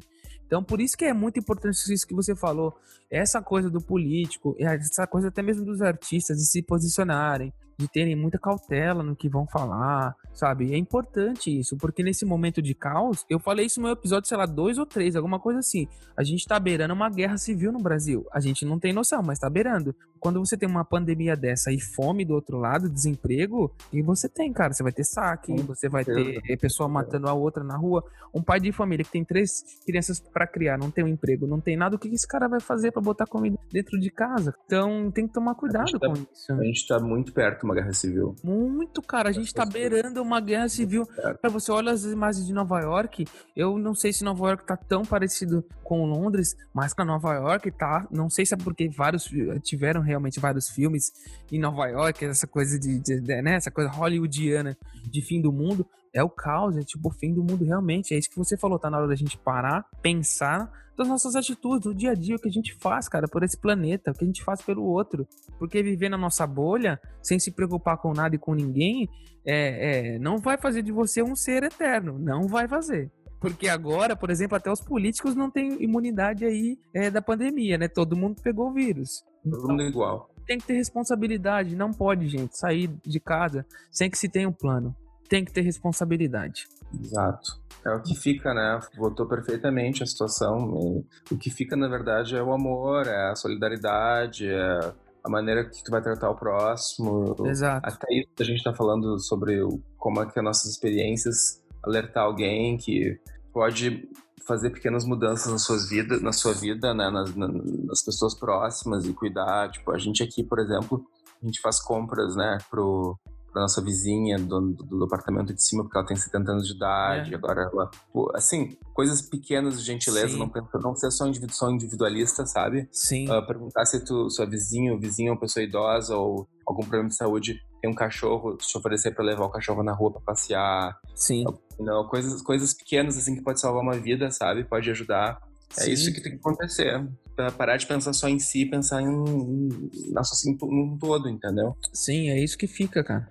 Então, por isso que é muito importante isso que você falou, essa coisa do político, essa coisa até mesmo dos artistas de se posicionarem, de terem muita cautela no que vão falar, sabe? É importante isso, porque nesse momento de caos, eu falei isso no meu episódio, sei lá, dois ou três, alguma coisa assim. A gente tá beirando uma guerra civil no Brasil. A gente não tem noção, mas tá beirando. Quando você tem uma pandemia dessa e fome do outro lado, desemprego, e você tem, cara, você vai ter saque, você vai ter pessoa matando a outra na rua. Um pai de família que tem três crianças para criar, não tem um emprego, não tem nada, o que esse cara vai fazer para botar comida dentro de casa? Então tem que tomar cuidado tá, com isso. A gente tá muito perto uma guerra civil. Muito, cara, a gente tá beirando uma guerra civil. Para você olha as imagens de Nova York, eu não sei se Nova York tá tão parecido com Londres, mas para Nova York tá, não sei se é porque vários tiveram realmente vários filmes em Nova York, essa coisa de, de, de né, essa coisa hollywoodiana de fim do mundo, é o caos, é tipo o fim do mundo realmente. É isso que você falou, tá na hora da gente parar, pensar das nossas atitudes, do dia a dia, o que a gente faz, cara, por esse planeta, o que a gente faz pelo outro. Porque viver na nossa bolha, sem se preocupar com nada e com ninguém, é, é, não vai fazer de você um ser eterno. Não vai fazer. Porque agora, por exemplo, até os políticos não têm imunidade aí é, da pandemia, né? Todo mundo pegou o vírus. Todo mundo igual. Tem que ter responsabilidade. Não pode, gente, sair de casa sem que se tenha um plano. Tem que ter responsabilidade. Exato. É o que fica, né? Votou perfeitamente a situação. O que fica, na verdade, é o amor, é a solidariedade, é a maneira que tu vai tratar o próximo. Exato. Até isso a gente tá falando sobre como é que as nossas experiências alertar alguém que pode fazer pequenas mudanças na sua vida, na sua vida, né, nas, nas pessoas próximas e cuidar. Tipo, a gente aqui, por exemplo, a gente faz compras, né, pro para nossa vizinha do, do, do, apartamento de cima, porque ela tem 70 anos de idade, é. agora ela. Assim, coisas pequenas de gentileza, não, não ser só, individu, só individualista, sabe? Sim. Uh, perguntar se tu, sua vizinha, vizinho é uma pessoa idosa ou algum problema de saúde, tem um cachorro, te oferecer para levar o cachorro na rua para passear. Sim. Não, coisas, coisas pequenas assim que pode salvar uma vida, sabe? Pode ajudar. É Sim. isso que tem que acontecer. Pra parar de pensar só em si, pensar em, em nosso assim, todo, entendeu? Sim, é isso que fica, cara.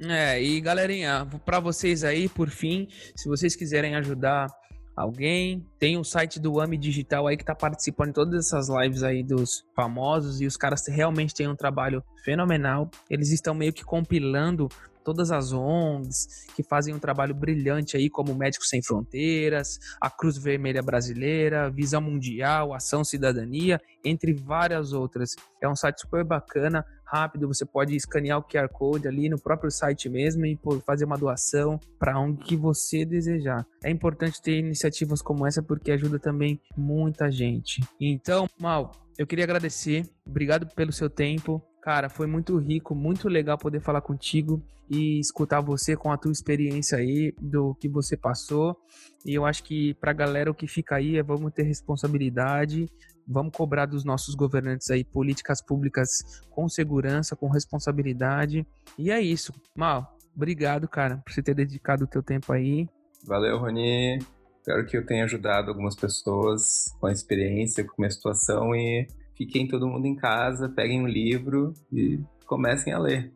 É, e galerinha, para vocês aí, por fim, se vocês quiserem ajudar alguém, tem o site do AMI Digital aí que tá participando de todas essas lives aí dos famosos e os caras realmente têm um trabalho fenomenal. Eles estão meio que compilando todas as ONGs que fazem um trabalho brilhante aí, como Médicos Sem Fronteiras, a Cruz Vermelha Brasileira, Visão Mundial, Ação Cidadania, entre várias outras. É um site super bacana, rápido, você pode escanear o QR Code ali no próprio site mesmo e fazer uma doação para onde que você desejar. É importante ter iniciativas como essa porque ajuda também muita gente. Então, Mal, eu queria agradecer, obrigado pelo seu tempo. Cara, foi muito rico, muito legal poder falar contigo e escutar você com a tua experiência aí do que você passou. E eu acho que pra galera o que fica aí é vamos ter responsabilidade, vamos cobrar dos nossos governantes aí políticas públicas com segurança, com responsabilidade. E é isso. Mal, obrigado, cara, por você ter dedicado o teu tempo aí. Valeu, Rony. Espero que eu tenha ajudado algumas pessoas com a experiência, com a minha situação e fiquem todo mundo em casa, peguem um livro e comecem a ler.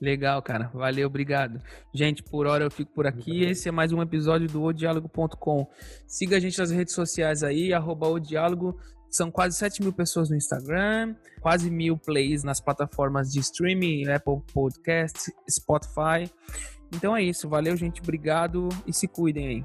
Legal, cara. Valeu, obrigado. Gente, por hora eu fico por aqui. Esse é mais um episódio do odiálogo.com. Siga a gente nas redes sociais aí, arroba odiálogo. São quase 7 mil pessoas no Instagram, quase mil plays nas plataformas de streaming, Apple Podcast, Spotify. Então é isso. Valeu, gente. Obrigado e se cuidem aí.